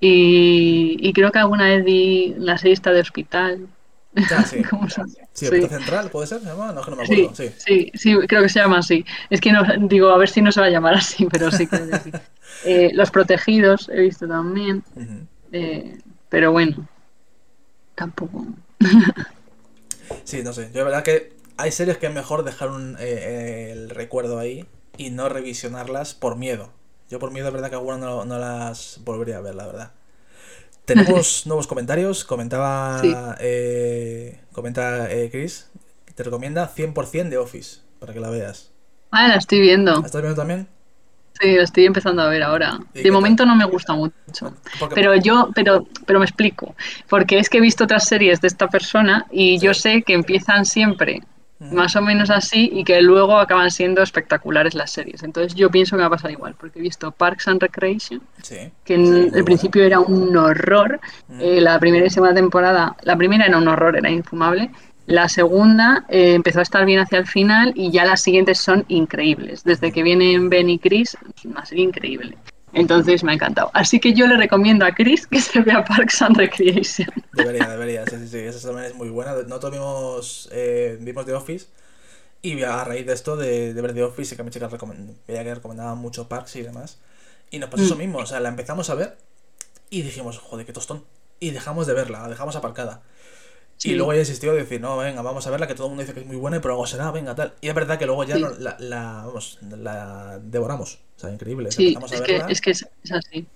Y, creo que alguna vez vi la serie de Hospital. Ah, sí. [laughs] sí, sí. Central, ¿puede ser? No, no, que no me acuerdo. Sí, sí, sí, creo que se llama así. Es que no, digo, a ver si no se va a llamar así, pero sí creo que sí. [laughs] Eh, los Protegidos he visto también. eh, pero bueno, tampoco. sí, no sé. Yo, la verdad que hay series que es mejor dejar un, eh, el recuerdo ahí y no revisionarlas por miedo. Yo por miedo, es verdad que algunas no, no, las volvería a ver, la verdad. Tenemos [laughs] nuevos comentarios. Comentaba. Eh, comenta eh, Chris. Te recomienda 100% de Office para que la veas. Ah, la estoy viendo. ¿La estás viendo también? Sí, lo estoy empezando a ver ahora. De momento no me gusta mucho. Pero yo, pero, pero me explico. Porque es que he visto otras series de esta persona y yo sé que empiezan siempre más o menos así y que luego acaban siendo espectaculares las series. Entonces yo pienso que va a pasar igual, porque he visto Parks and Recreation, que en el principio era un horror. Eh, la primera y segunda temporada, la primera era un horror, era infumable. La segunda eh, empezó a estar bien hacia el final y ya las siguientes son increíbles. Desde que vienen Ben y Chris, es una serie increíble. Entonces me ha encantado. Así que yo le recomiendo a Chris que se vea Parks and Recreation. [laughs] Debería, debería. Sí, sí, sí. Esa también es muy buena. Nosotros vimos, eh, vimos The Office y a raíz de esto, de, ver The Office, que a mi chica veía que recomendaba mucho Parks y demás. Y nos pasó eso mm. mismo. O sea, la empezamos a ver y dijimos, joder, qué tostón. Y dejamos de verla, la dejamos aparcada. Y luego ya insistió a decir, no, venga, vamos a verla, que todo el mundo dice que es muy buena, pero algo será, venga, tal. Y es verdad que luego ya la, la, vamos, la devoramos. O sea, increíble. Sí, es, que, es que es así.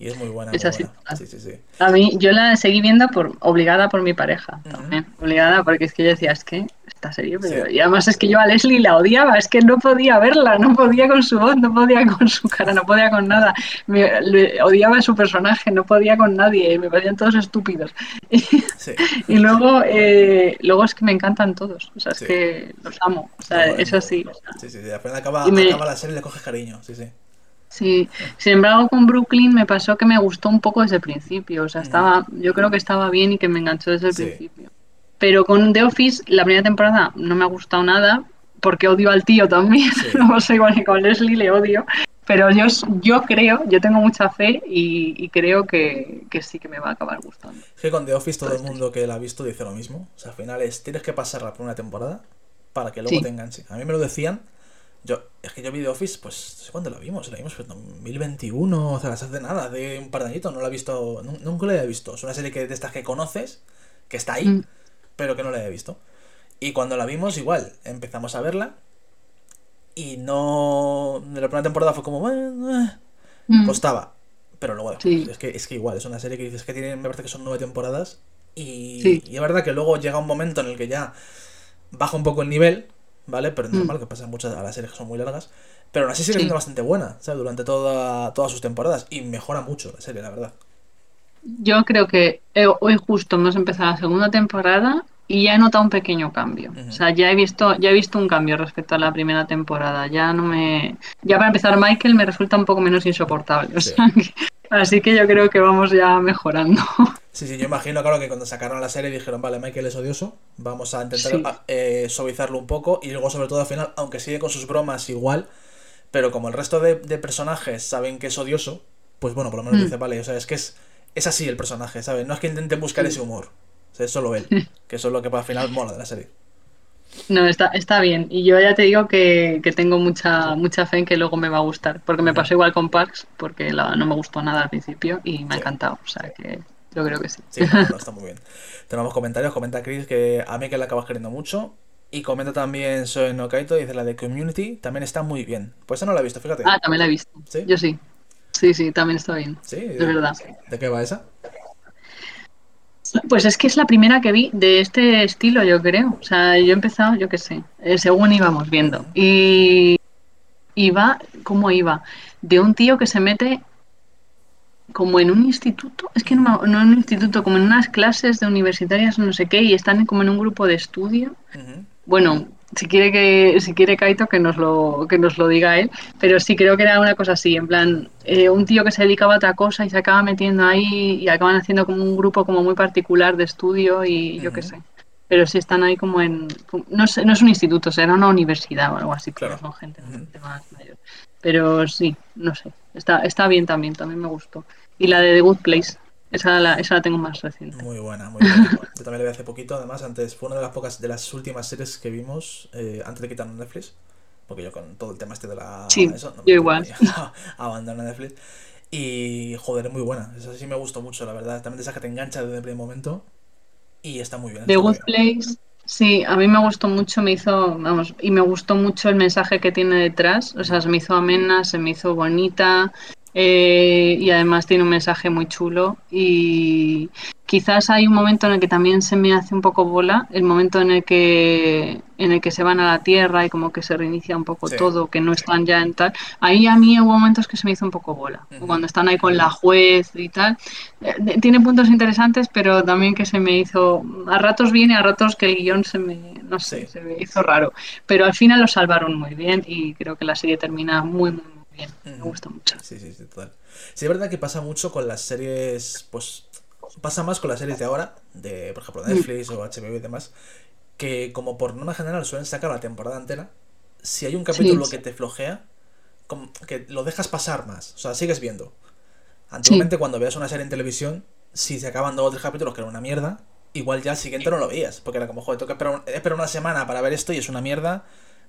Y es muy buena. Es así. Sí, sí, sí. A mí, yo la seguí viendo por obligada por mi pareja también. Obligada porque es que yo decía, es que esta serie. Pero... Y además es que yo a Leslie la odiaba, es que no podía verla, no podía con su voz, no podía con su cara, no podía con nada. Me, odiaba su personaje, no podía con nadie, me parecían todos estúpidos. [laughs] y luego, eh, luego es que me encantan todos, o sea, es que los amo, o sea, eso sí. Sí, sí, sí, apenas acaba, acaba la serie le coges cariño, sí, sí. Sí, sin embargo con Brooklyn me pasó que me gustó un poco desde el principio, o sea, estaba, yo creo que estaba bien y que me enganchó desde el principio. Pero con The Office, la primera temporada no me ha gustado nada, porque odio al tío también, [laughs] no sé, igual que con Leslie le odio, pero yo, yo creo, yo tengo mucha fe y, creo que, sí que me va a acabar gustando. Es que con The Office todo el mundo que la ha visto dice lo mismo, o sea, al final es, tienes que pasarla por una temporada para que luego te enganche. A mí me lo decían yo, es que yo vi The Office, pues, no sé cuándo la vimos, la vimos en 2021, o sea, hace nada, de un par de añitos, no la he visto, nunca la he visto. Es una serie que, de estas que conoces, que está ahí, mm. pero que no la he visto. Y cuando la vimos, igual, empezamos a verla, y no. De la primera temporada fue como. Mm. Costaba. Pero luego, es, que, es que igual, es una serie que dices que tiene, me parece que son nueve temporadas, y, y es verdad que luego llega un momento en el que ya baja un poco el nivel ¿vale? Pero es mm. normal que pasen muchas a las series que son muy largas. Pero aún así sigue siendo bastante buena, ¿sabes? Durante toda, todas sus temporadas. Y mejora mucho la serie, la verdad. Yo creo que hoy justo hemos empezado la segunda temporada y ya he notado un pequeño cambio. O sea, ya he visto, ya he visto un cambio respecto a la primera temporada. Ya no me. Ya para empezar, Michael me resulta un poco menos insoportable. así que yo creo que vamos ya mejorando. [laughs] Sí, sí, yo imagino, claro, que cuando sacaron la serie dijeron, vale, Michael es odioso, vamos a intentar eh, suavizarlo un poco y luego, sobre todo al final, aunque sigue con sus bromas igual, pero como el resto de, personajes saben que es odioso, pues bueno, por lo menos mm. dice, vale, o sea, es que es, es así el personaje, ¿sabes? No es que intenten buscar ese humor, o sea, es solo él, [laughs] que eso es lo que al final mola de la serie. No, está, está bien. Y yo ya te digo que, tengo mucha, mucha fe en que luego me va a gustar. Porque me pasó igual con Parks, porque no me gustó nada al principio y me ha encantado. O sea que yo creo que sí. Sí, [laughs] está muy bien. Tenemos comentarios. Comenta Chris que a mí que la acabas queriendo mucho. Y comenta también Soy Nokaito, dice la de Community, también está muy bien. Pues esa no la he visto, fíjate. Ah, también la he visto. ¿Sí? Yo sí. Sí, sí, también está bien. Sí, de verdad. ¿De qué va esa? Pues es que es la primera que vi de este estilo, yo creo. O sea, yo he empezado, yo qué sé, eh, según íbamos viendo. Y iba, ¿cómo iba? De un tío que se mete como en un instituto, es que no, no en un instituto, como en unas clases de universitarias, no sé qué, y están como en un grupo de estudio. Bueno, si quiere que si quiere Kaito que nos lo que nos lo diga él pero sí creo que era una cosa así en plan eh, un tío que se dedicaba a otra cosa y se acaba metiendo ahí y acaban haciendo como un grupo como muy particular de estudio y yo qué sé. Pero sí están ahí como en no, sé, no es un instituto será una universidad o algo así claro. son gente más mayor. Pero sí no sé está está bien también también me gustó y la de The Good Place esa la, esa la tengo más reciente. Muy buena, muy buena. Yo también la vi hace poquito, además, antes fue una de las pocas, de las últimas series que vimos eh, antes de quitar Netflix. Porque yo con todo el tema este de la... Sí, eso, yo igual. [laughs] Abandonar Netflix. Y joder, es muy buena. Esa sí me gustó mucho, la verdad. También de esa que te engancha desde el primer momento. Y está muy bien. The Good Place, sí, a mí me gustó mucho, me hizo, vamos, y me gustó mucho el mensaje que tiene detrás. O sea, se me hizo amena, se me hizo bonita. Eh, y además tiene un mensaje muy chulo y quizás hay un momento en el que también se me hace un poco bola el momento en el que en el que se van a la tierra y como que se reinicia un poco todo que no están ya en tal. Ahí a mí hubo momentos que se me hizo un poco bola cuando están ahí con la juez y tal. Eh, tiene puntos interesantes pero también que se me hizo a ratos bien y a ratos que el guion se me no sé se me hizo raro. Pero al final lo salvaron muy bien y creo que la serie termina muy muy me gusta mucho. Sí, sí, sí, total. Sí, es verdad que pasa mucho con las series, pues pasa más con las series de ahora, de por ejemplo Netflix o HBO y demás, que como por norma general suelen sacar la temporada entera, si hay un capítulo que te flojea, como que lo dejas pasar más, o sea, sigues viendo. Antiguamente cuando veas una serie en televisión, si se acaban dos o tres capítulos que era una mierda, igual ya el siguiente no lo veías, porque era como, joder, tengo que esperar, esperar una semana para ver esto y es una mierda,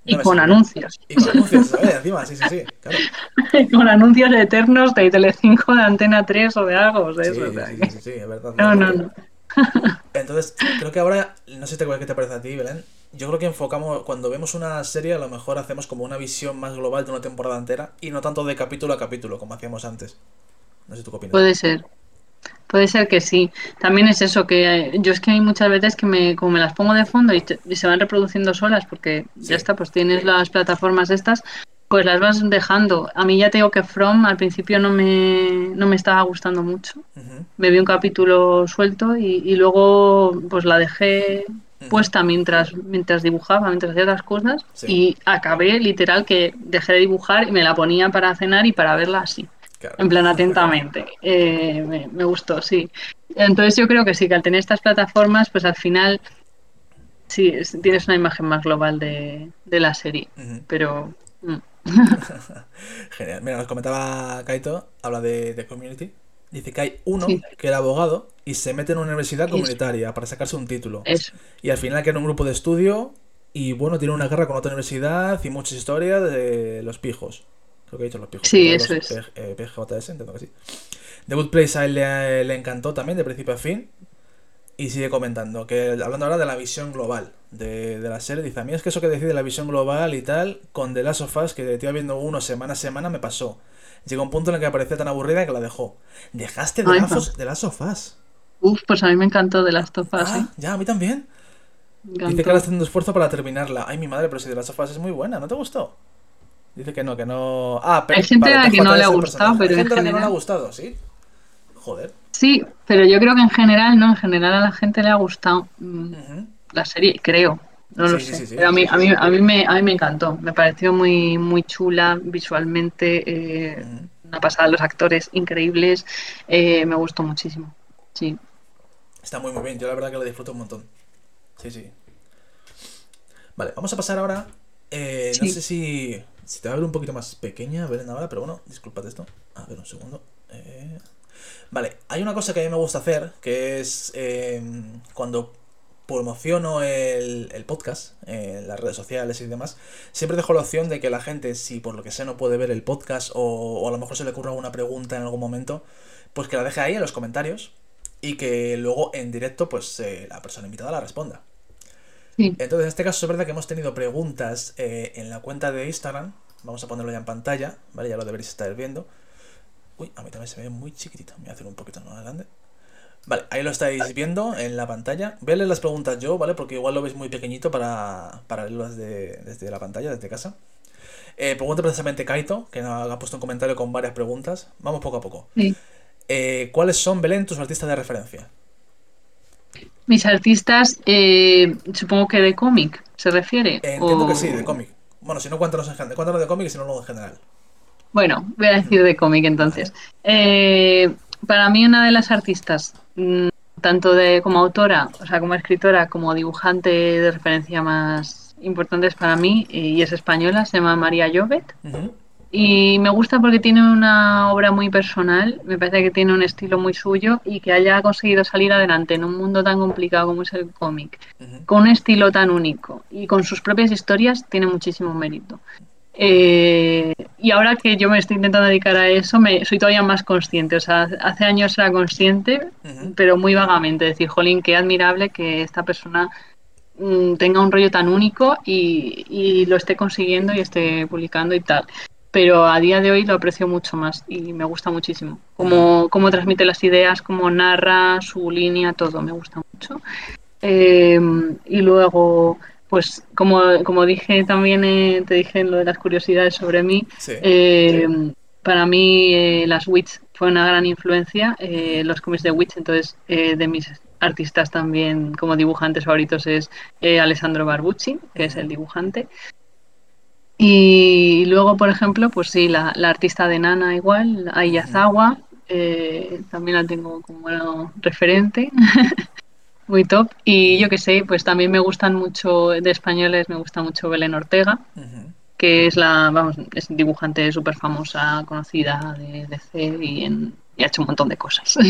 y con anuncios. Y con anuncios, ¿sabes? Encima, sí, sí, sí, claro. [laughs] con anuncios eternos de Telecinco, de Antena 3 o de algo, de eso. Sí, sí, sí, es verdad. No, no, no. [laughs] Entonces, creo que ahora, no sé qué te parece a ti, Belén. Yo creo que enfocamos, cuando vemos una serie, a lo mejor hacemos como una visión más global de una temporada entera y no tanto de capítulo a capítulo, como hacíamos antes. No sé tú qué opinas. Puede ser. Puede ser que sí. También es eso, que yo es que hay muchas veces que me, como me las pongo de fondo y, se van reproduciendo solas, porque ya está, pues tienes las plataformas estas, pues las vas dejando. A mí ya te digo que From al principio no me, no me estaba gustando mucho. Me vi un capítulo suelto y, luego pues la dejé puesta mientras, mientras dibujaba, mientras hacía otras cosas y acabé literal que dejé de dibujar y me la ponía para cenar y para verla así. En plan, atentamente. Eh, me, gustó, sí. Entonces yo creo que sí, que al tener estas plataformas, pues al final sí, tienes una imagen más global de, la serie. Pero... Mm. [laughs] Genial. Mira, nos comentaba Kaito, habla de, Community. Dice que hay uno que era abogado y se mete en una universidad comunitaria para sacarse un título. Y al final queda un grupo de estudio y bueno, tiene una guerra con otra universidad y muchas historias de los pijos. Creo que he dicho los pijos. Sí, eso es. PGJS, entiendo que sí. The Good Place a él le, encantó también, de principio a fin. Y sigue comentando, que hablando ahora de la visión global de, la serie, dice, a mí es que eso que decide la visión global y tal, con The Last of Us, que te iba viendo uno semana a semana, me pasó. Llegó un punto en el que parecía tan aburrida que la dejó. Dejaste The, Last, The Last of Us. Uf, pues a mí me encantó The Last of Us. Ah, ¿eh? ya, a mí también. Dice que ahora está haciendo esfuerzo para terminarla. Ay, mi madre, pero si The Last of Us es muy buena, ¿no te gustó? Dice que no, que no. Ah, pero. Hay gente a la que no le ha gustado, pero. Hay gente a la que no le ha gustado, ¿sí? Joder. Sí, pero yo creo que en general, ¿no? En general a la gente le ha gustado mm, la serie, creo. No lo sé. pero a mí, a, mí, a, mí me, a mí me encantó. Me pareció muy, muy chula visualmente. Eh, Una pasada, los actores increíbles. Eh, me gustó muchísimo. Sí. Está muy, muy bien. Yo la verdad que la disfruto un montón. Sí, sí. Vale, vamos a pasar ahora. Eh, no sé si si te va a ver un poquito más pequeña, ver ahora, pero bueno, disculpad esto. A ver, un segundo. Eh, vale, hay una cosa que a mí me gusta hacer, que es em, cuando promociono el, el, podcast en las redes sociales y demás, siempre dejo la opción de que la gente, si por lo que sea no puede ver el podcast o, a lo mejor se le ocurre alguna pregunta en algún momento, pues que la deje ahí en los comentarios y que luego en directo pues eh, la persona invitada la responda. Entonces, en este caso es verdad que hemos tenido preguntas eh, en la cuenta de Instagram. Vamos a ponerlo ya en pantalla, ¿vale? Ya lo deberéis estar viendo. Uy, a mí también se ve muy chiquitito. Me voy a hacer un poquito más grande. Vale, ahí lo estáis viendo en la pantalla. Voy a leer las preguntas yo, ¿vale? Porque igual lo veis muy pequeñito para, para leerlo desde, desde la pantalla, desde casa. Eh, pregunta precisamente Kaito, que nos ha puesto un comentario con varias preguntas. Vamos poco a poco. Eh, ¿Cuáles son, Belén, tus artistas de referencia? Mis artistas, eh, supongo que de cómic. se refiere? entiendo que sí, de cómic. Bueno, si no, cuéntanos, en general, cuéntanos de cómic y si no, luego en general. Bueno, voy a decir de cómic entonces. Eh, para mí una de las artistas, mm, tanto de como autora, o sea, como escritora, como dibujante de referencia más importantes para mí, y es española, se llama María Llobet. Y me gusta porque tiene una obra muy personal, me parece que tiene un estilo muy suyo y que haya conseguido salir adelante en un mundo tan complicado como es el cómic, con un estilo tan único y con sus propias historias, tiene muchísimo mérito. Eh, y ahora que yo me estoy intentando dedicar a eso, me, soy todavía más consciente. O sea, hace años era consciente, pero muy vagamente. Decir, jolín, qué admirable que esta persona mm, tenga un rollo tan único y, y, lo esté consiguiendo y esté publicando y tal pero a día de hoy lo aprecio mucho más y me gusta muchísimo. Cómo, cómo transmite las ideas, cómo narra, su línea, todo, me gusta mucho. Eh, y luego, pues como, como dije también, eh, te dije en lo de las curiosidades sobre mí, eh, para mí las Witch fue una gran influencia, los cómics de Witch, entonces de mis artistas también como dibujantes favoritos es Alessandro Barbucci, que es el dibujante. Y luego, por ejemplo, pues sí, la, artista de Nana igual, Ayazawa, eh, también la tengo como referente, [laughs] muy top. Y yo que sé, pues también me gustan mucho, de españoles, me gusta mucho Belén Ortega, que es la, vamos, es dibujante súper famosa, conocida de DC y, en, y ha hecho un montón de cosas. [laughs]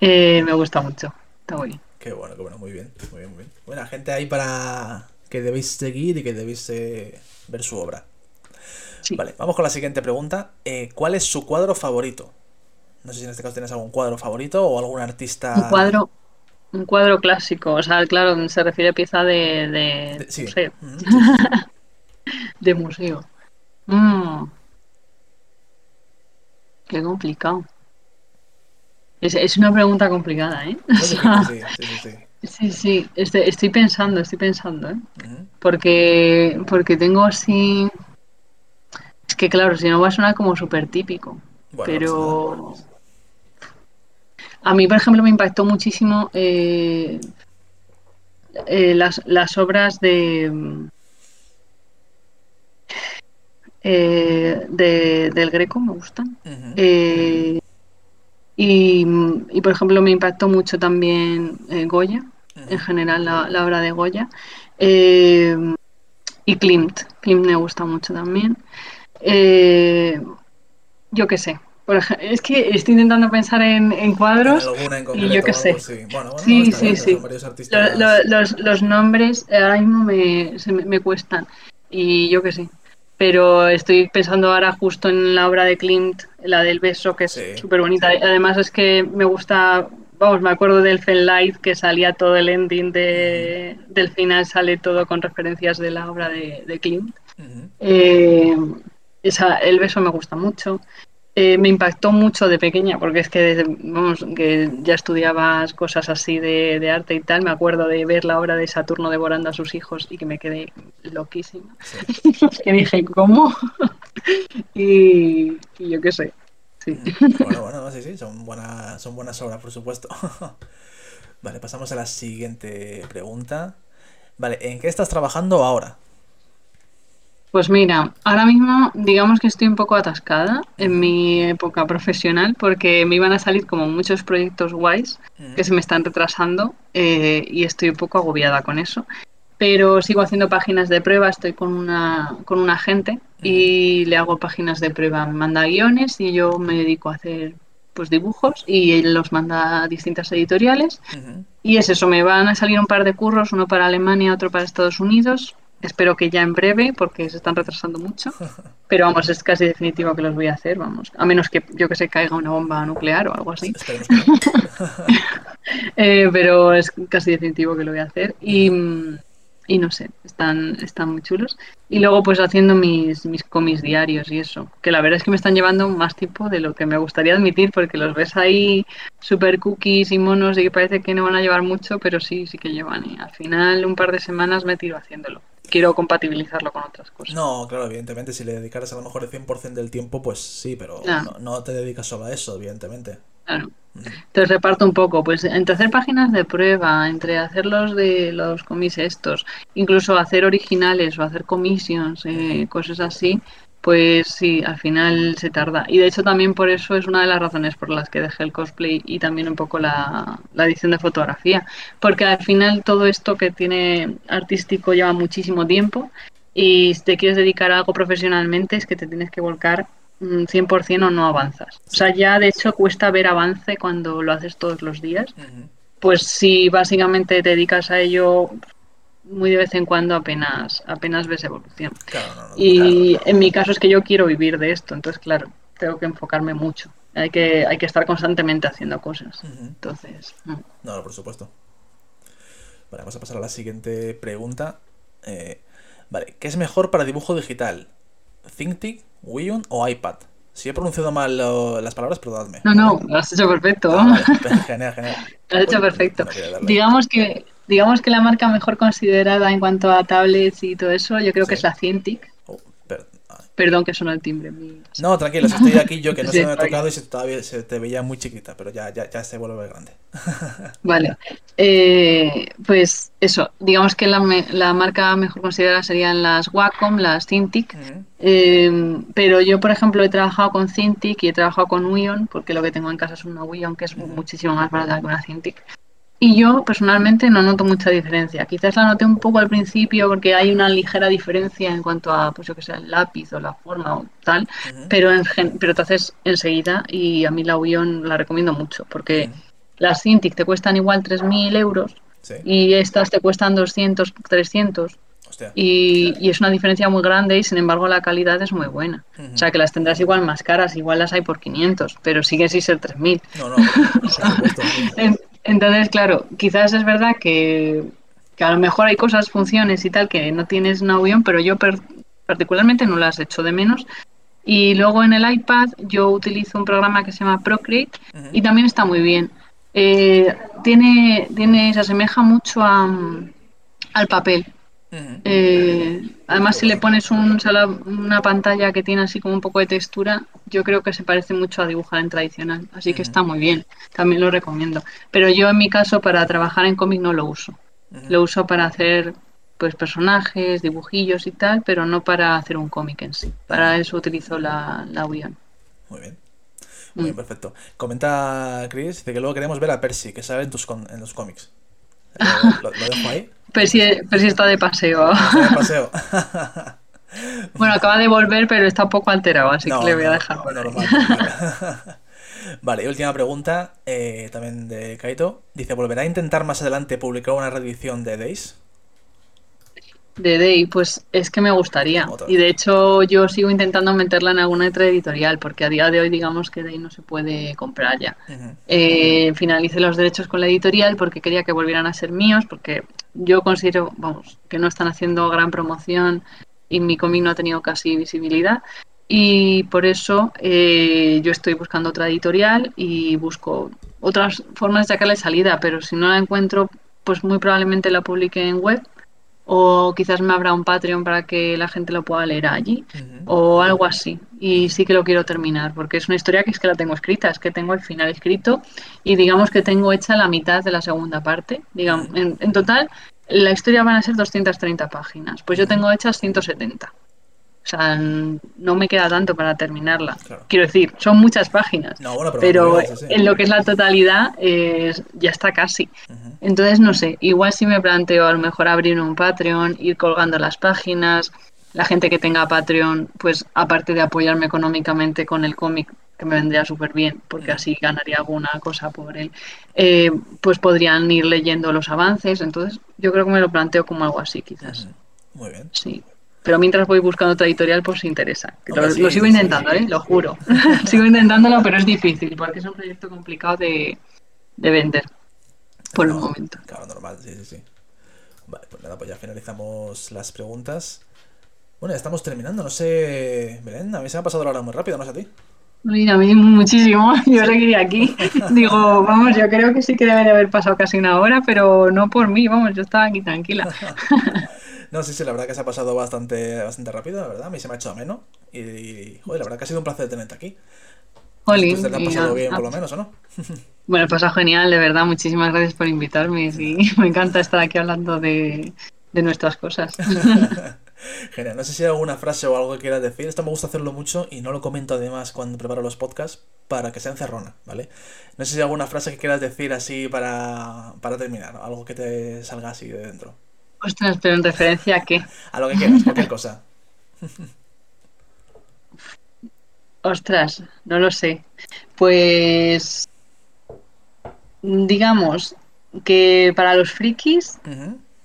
Eh, me gusta mucho, está muy bien. Qué bueno, qué bueno, muy bien, muy bien, muy bien. Buena gente ahí para que debéis seguir y que debéis... Eh, ver su obra. Vale, vamos con la siguiente pregunta. Eh, ¿Cuál es su cuadro favorito? No sé si en este caso tienes algún cuadro favorito o algún artista. Un cuadro, un cuadro clásico. O sea, claro, se refiere a pieza de, de, museo. [laughs] de museo. Mm. Qué complicado. Es, es, una pregunta complicada, ¿eh? [laughs] sí, sí, sí. Sí, sí, estoy, estoy pensando, estoy pensando, ¿eh? Porque, porque tengo así... Es que claro, si no va a sonar como súper típico, pero... A mí, por ejemplo, me impactó muchísimo eh, eh, las, las, obras de, eh, de, del Greco, me gustan. Y, por ejemplo, me impactó mucho también eh, Goya, en general la, obra de Goya. Eh, y Klimt, Klimt me gusta mucho también. Eh, yo qué sé. es que estoy intentando pensar en, cuadros y yo qué sé. Sí, sí, sí. Los, nombres ahora mismo me, me cuestan y yo qué sé pero estoy pensando ahora justo en la obra de Klimt, la del beso, que es súper bonita. Además es que me gusta, vamos, me acuerdo del Light que salía todo el ending de, del final, sale todo con referencias de la obra de, de Klimt. Eh, esa, el beso me gusta mucho. Eh, me impactó mucho de pequeña, porque es que, vamos, que ya estudiabas cosas así de, arte y tal. Me acuerdo de ver la obra de Saturno devorando a sus hijos y que me quedé loquísima. [laughs] que dije, ¿cómo? [laughs] y, yo qué sé. Sí. Mm, bueno, bueno, sí, sí, son buenas, son buenas obras, por supuesto. [laughs] vale, pasamos a la siguiente pregunta. Vale, ¿en qué estás trabajando ahora? Pues mira, ahora mismo digamos que estoy un poco atascada en mi época profesional porque me iban a salir como muchos proyectos guays que se me están retrasando eh, y estoy un poco agobiada con eso. Pero sigo haciendo páginas de prueba, estoy con una, con un agente y le hago páginas de prueba. Me manda guiones y yo me dedico a hacer pues dibujos y él los manda a distintas editoriales. Y es eso, me van a salir un par de curros, uno para Alemania, otro para Estados Unidos Espero que ya en breve, porque se están retrasando mucho. Pero vamos, es casi definitivo que los voy a hacer, vamos. A menos que yo que sé caiga una bomba nuclear o algo así. [laughs] Eh, pero es casi definitivo que lo voy a hacer. Y, y no sé, están, están muy chulos. Y luego pues haciendo mis, mis cómics diarios y eso, que la verdad es que me están llevando más tiempo de lo que me gustaría admitir, porque los ves ahí super cookies y monos y que parece que no van a llevar mucho, pero sí, sí que llevan. Y al final un par de semanas me tiro haciéndolo quiero compatibilizarlo con otras cosas. No, claro, evidentemente, si le dedicaras a lo mejor el 100% del tiempo, pues sí, pero no. te dedicas solo a eso, evidentemente. Claro. Entonces reparto un poco, pues entre hacer páginas de prueba, entre hacerlos de los comis estos, incluso hacer originales o hacer commissions, eh, cosas así, pues sí, al final se tarda. Y de hecho también por eso es una de las razones por las que dejé el cosplay y también un poco la, la edición de fotografía, porque al final todo esto que tiene artístico lleva muchísimo tiempo y si te quieres dedicar a algo profesionalmente es que te tienes que volcar 100% o no avanzas. O sea, ya de hecho cuesta ver avance cuando lo haces todos los días. Pues si básicamente te dedicas a ello muy de vez en cuando apenas apenas ves evolución. y en mi caso es que yo quiero vivir de esto, entonces claro, tengo que enfocarme mucho. Hay que, hay que estar constantemente haciendo cosas. Entonces. No. no, por supuesto. Vale, vamos a pasar a la siguiente pregunta. Eh, vale, ¿qué es mejor para dibujo digital? ThinkTick, Wii o iPad. Si he pronunciado mal las palabras, perdonadme. No, no, lo has hecho perfecto. Ah, [laughs] genial, genial. Lo has hecho perfecto. digamos que, digamos que la marca mejor considerada en cuanto a tablets y todo eso, yo creo que es la Cintiq. Perdón que suena el timbre. No, tranquilo, estoy aquí yo que no [laughs] se me ha tocado y se, todavía se te veía muy chiquita, pero ya, ya, ya se vuelve grande. [laughs] vale. Eh, pues eso, digamos que la, la, marca mejor considerada serían las Wacom, las Cintiq, eh, pero yo, por ejemplo, he trabajado con Cintiq y he trabajado con Wion, porque lo que tengo en casa es una Wion que es muchísimo más barata que una Cintiq. Y yo personalmente no noto mucha diferencia. Quizás la noté un poco al principio porque hay una ligera diferencia en cuanto a, pues yo que sé, el lápiz o la forma o tal, pero en pero te haces enseguida y a mí la Wion la recomiendo mucho porque las Cintiq te cuestan igual 3.000 euros y estas te cuestan 200, 300. Y, y, es una diferencia muy grande y sin embargo la calidad es muy buena. O sea que las tendrás igual más caras, igual las hay por 500, pero sigue sin ser 3000. No, no, [laughs] Entonces, claro, quizás es verdad que, a lo mejor hay cosas, funciones y tal que no tienes un avión, pero yo particularmente no las hecho de menos. Y luego en el iPad yo utilizo un programa que se llama Procreate y también está muy bien. Eh, tiene, tiene, se asemeja mucho a, al papel. Eh, además, si le pones un, una pantalla que tiene así como un poco de textura, yo creo que se parece mucho a dibujar en tradicional. Así que está muy bien. También lo recomiendo. Pero yo, en mi caso, para trabajar en cómic no lo uso. Lo uso para hacer pues personajes, dibujillos y tal, pero no para hacer un cómic en sí. Para eso utilizo la, la Muy bien. Muy bien, mm. perfecto. Comenta Chris, dice que luego queremos ver a Percy, que sale en, tus en los cómics. Lo, dejo ahí. Pero si, está de [laughs] paseo. bueno, acaba de volver, pero está un poco alterado, así que le voy a dejar. [laughs] vale, y última pregunta, eh, también de Kaito. Dice, ¿volverá a intentar más adelante publicar una reedición de Days? De Day, pues es que me gustaría. Y de hecho yo sigo intentando meterla en alguna otra editorial, porque a día de hoy digamos que Day no se puede comprar ya. Eh, finalicé los derechos con la editorial porque quería que volvieran a ser míos, porque yo considero, vamos, que no están haciendo gran promoción y mi cómic no ha tenido casi visibilidad. Y por eso eh, yo estoy buscando otra editorial y busco otras formas de sacarle salida, pero si no la encuentro, pues muy probablemente la publique en web o quizás me abra un Patreon para que la gente lo pueda leer allí o algo así. Y sí que lo quiero terminar porque es una historia que es que la tengo escrita, es que tengo el final escrito y digamos que tengo hecha la mitad de la segunda parte. Digamos, en, en total la historia van a ser 230 páginas, pues yo tengo hechas 170. O sea, no me queda tanto para terminarla. Quiero decir, son muchas páginas. pero, en lo que es la totalidad ya está casi. Entonces, no sé, igual si me planteo a lo mejor abrir un Patreon, ir colgando las páginas. La gente que tenga Patreon, pues aparte de apoyarme económicamente con el cómic, que me vendría súper bien, porque así ganaría alguna cosa por él, eh, pues podrían ir leyendo los avances. Entonces, yo creo que me lo planteo como algo así, quizás. Muy bien. Sí. Pero mientras voy buscando otra editorial, pues si interesa. lo, sigo intentando, ¿eh? Lo juro. [laughs] sigo intentándolo, pero es difícil, porque es un proyecto complicado de, vender. Por el momento. Claro, normal, sí, sí, sí. Vale, pues nada, pues ya finalizamos las preguntas. Bueno, ya estamos terminando, no sé, Belén, a mí se me ha pasado la hora muy rápido, ¿no es a ti? a mí muchísimo, [laughs] yo seguiría aquí. Digo, vamos, yo creo que sí que debe de haber pasado casi una hora, pero no por mí, vamos, yo estaba aquí tranquila. [laughs] No, sí, sí, la verdad que se ha pasado bastante, bastante rápido, la verdad. A mí se me ha hecho ameno. Y, joder, la verdad que ha sido un placer tenerte aquí. Jolín. ¿Te has y pasado bien por lo menos o no? [laughs] Bueno, he pasado genial, de verdad. Muchísimas gracias por invitarme. Sí, [laughs] me encanta estar aquí hablando de, de nuestras cosas. [laughs] Genial. No sé si hay alguna frase o algo que quieras decir. Esto me gusta hacerlo mucho y no lo comento además cuando preparo los podcasts para que sea encerrona, ¿vale? No sé si hay alguna frase que quieras decir así para, para terminar, algo que te salga así de dentro. Ostras, pero en referencia a qué? [laughs] A lo que quieras, cualquier cosa. [laughs] Ostras, no lo sé. Pues digamos que para los frikis,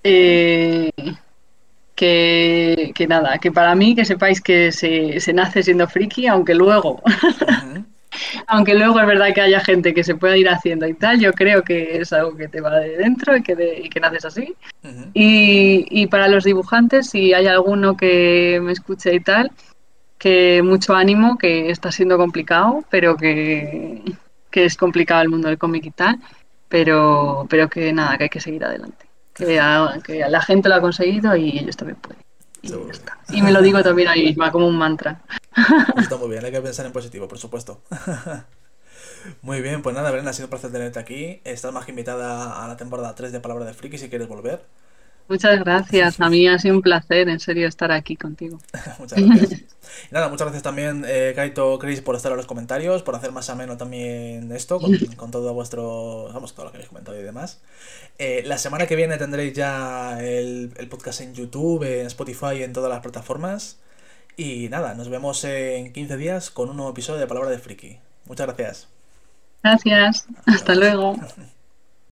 eh, que, que nada, que para mí que sepáis que se, se nace siendo friki, aunque luego. [laughs] aunque luego es verdad que haya gente que se pueda ir haciendo y tal, yo creo que es algo que te va de dentro y que, de- y que naces así. Y, y para los dibujantes, si hay alguno que me escuche y tal, que mucho ánimo, que está siendo complicado, pero que, que es complicado el mundo del cómic y tal, pero, pero que nada, que hay que seguir adelante. Que, a- que la gente lo ha conseguido y ellos también pueden. Y, ya está. Y me lo digo también a mí misma como un mantra. [laughs] Está muy bien, hay que pensar en positivo, por supuesto. [laughs] Muy bien, pues nada, Belén, ha sido un placer tenerte aquí. Estás más que invitada a la temporada 3 de Palabra de Friki si quieres volver. Muchas gracias, a mí ha sido un placer, en serio, estar aquí contigo. [laughs] muchas gracias. Y nada, muchas gracias también, eh, Kaito, Chris, por estar en los comentarios, por hacer más ameno también esto, con, con todo vuestro, vamos, todo lo que habéis comentado y demás. Eh, la semana que viene tendréis ya el, el podcast en YouTube, en Spotify, en todas las plataformas. Y nada, nos vemos en 15 días con un nuevo episodio de Palabra de Friki. Muchas gracias. Gracias, hasta luego. [laughs]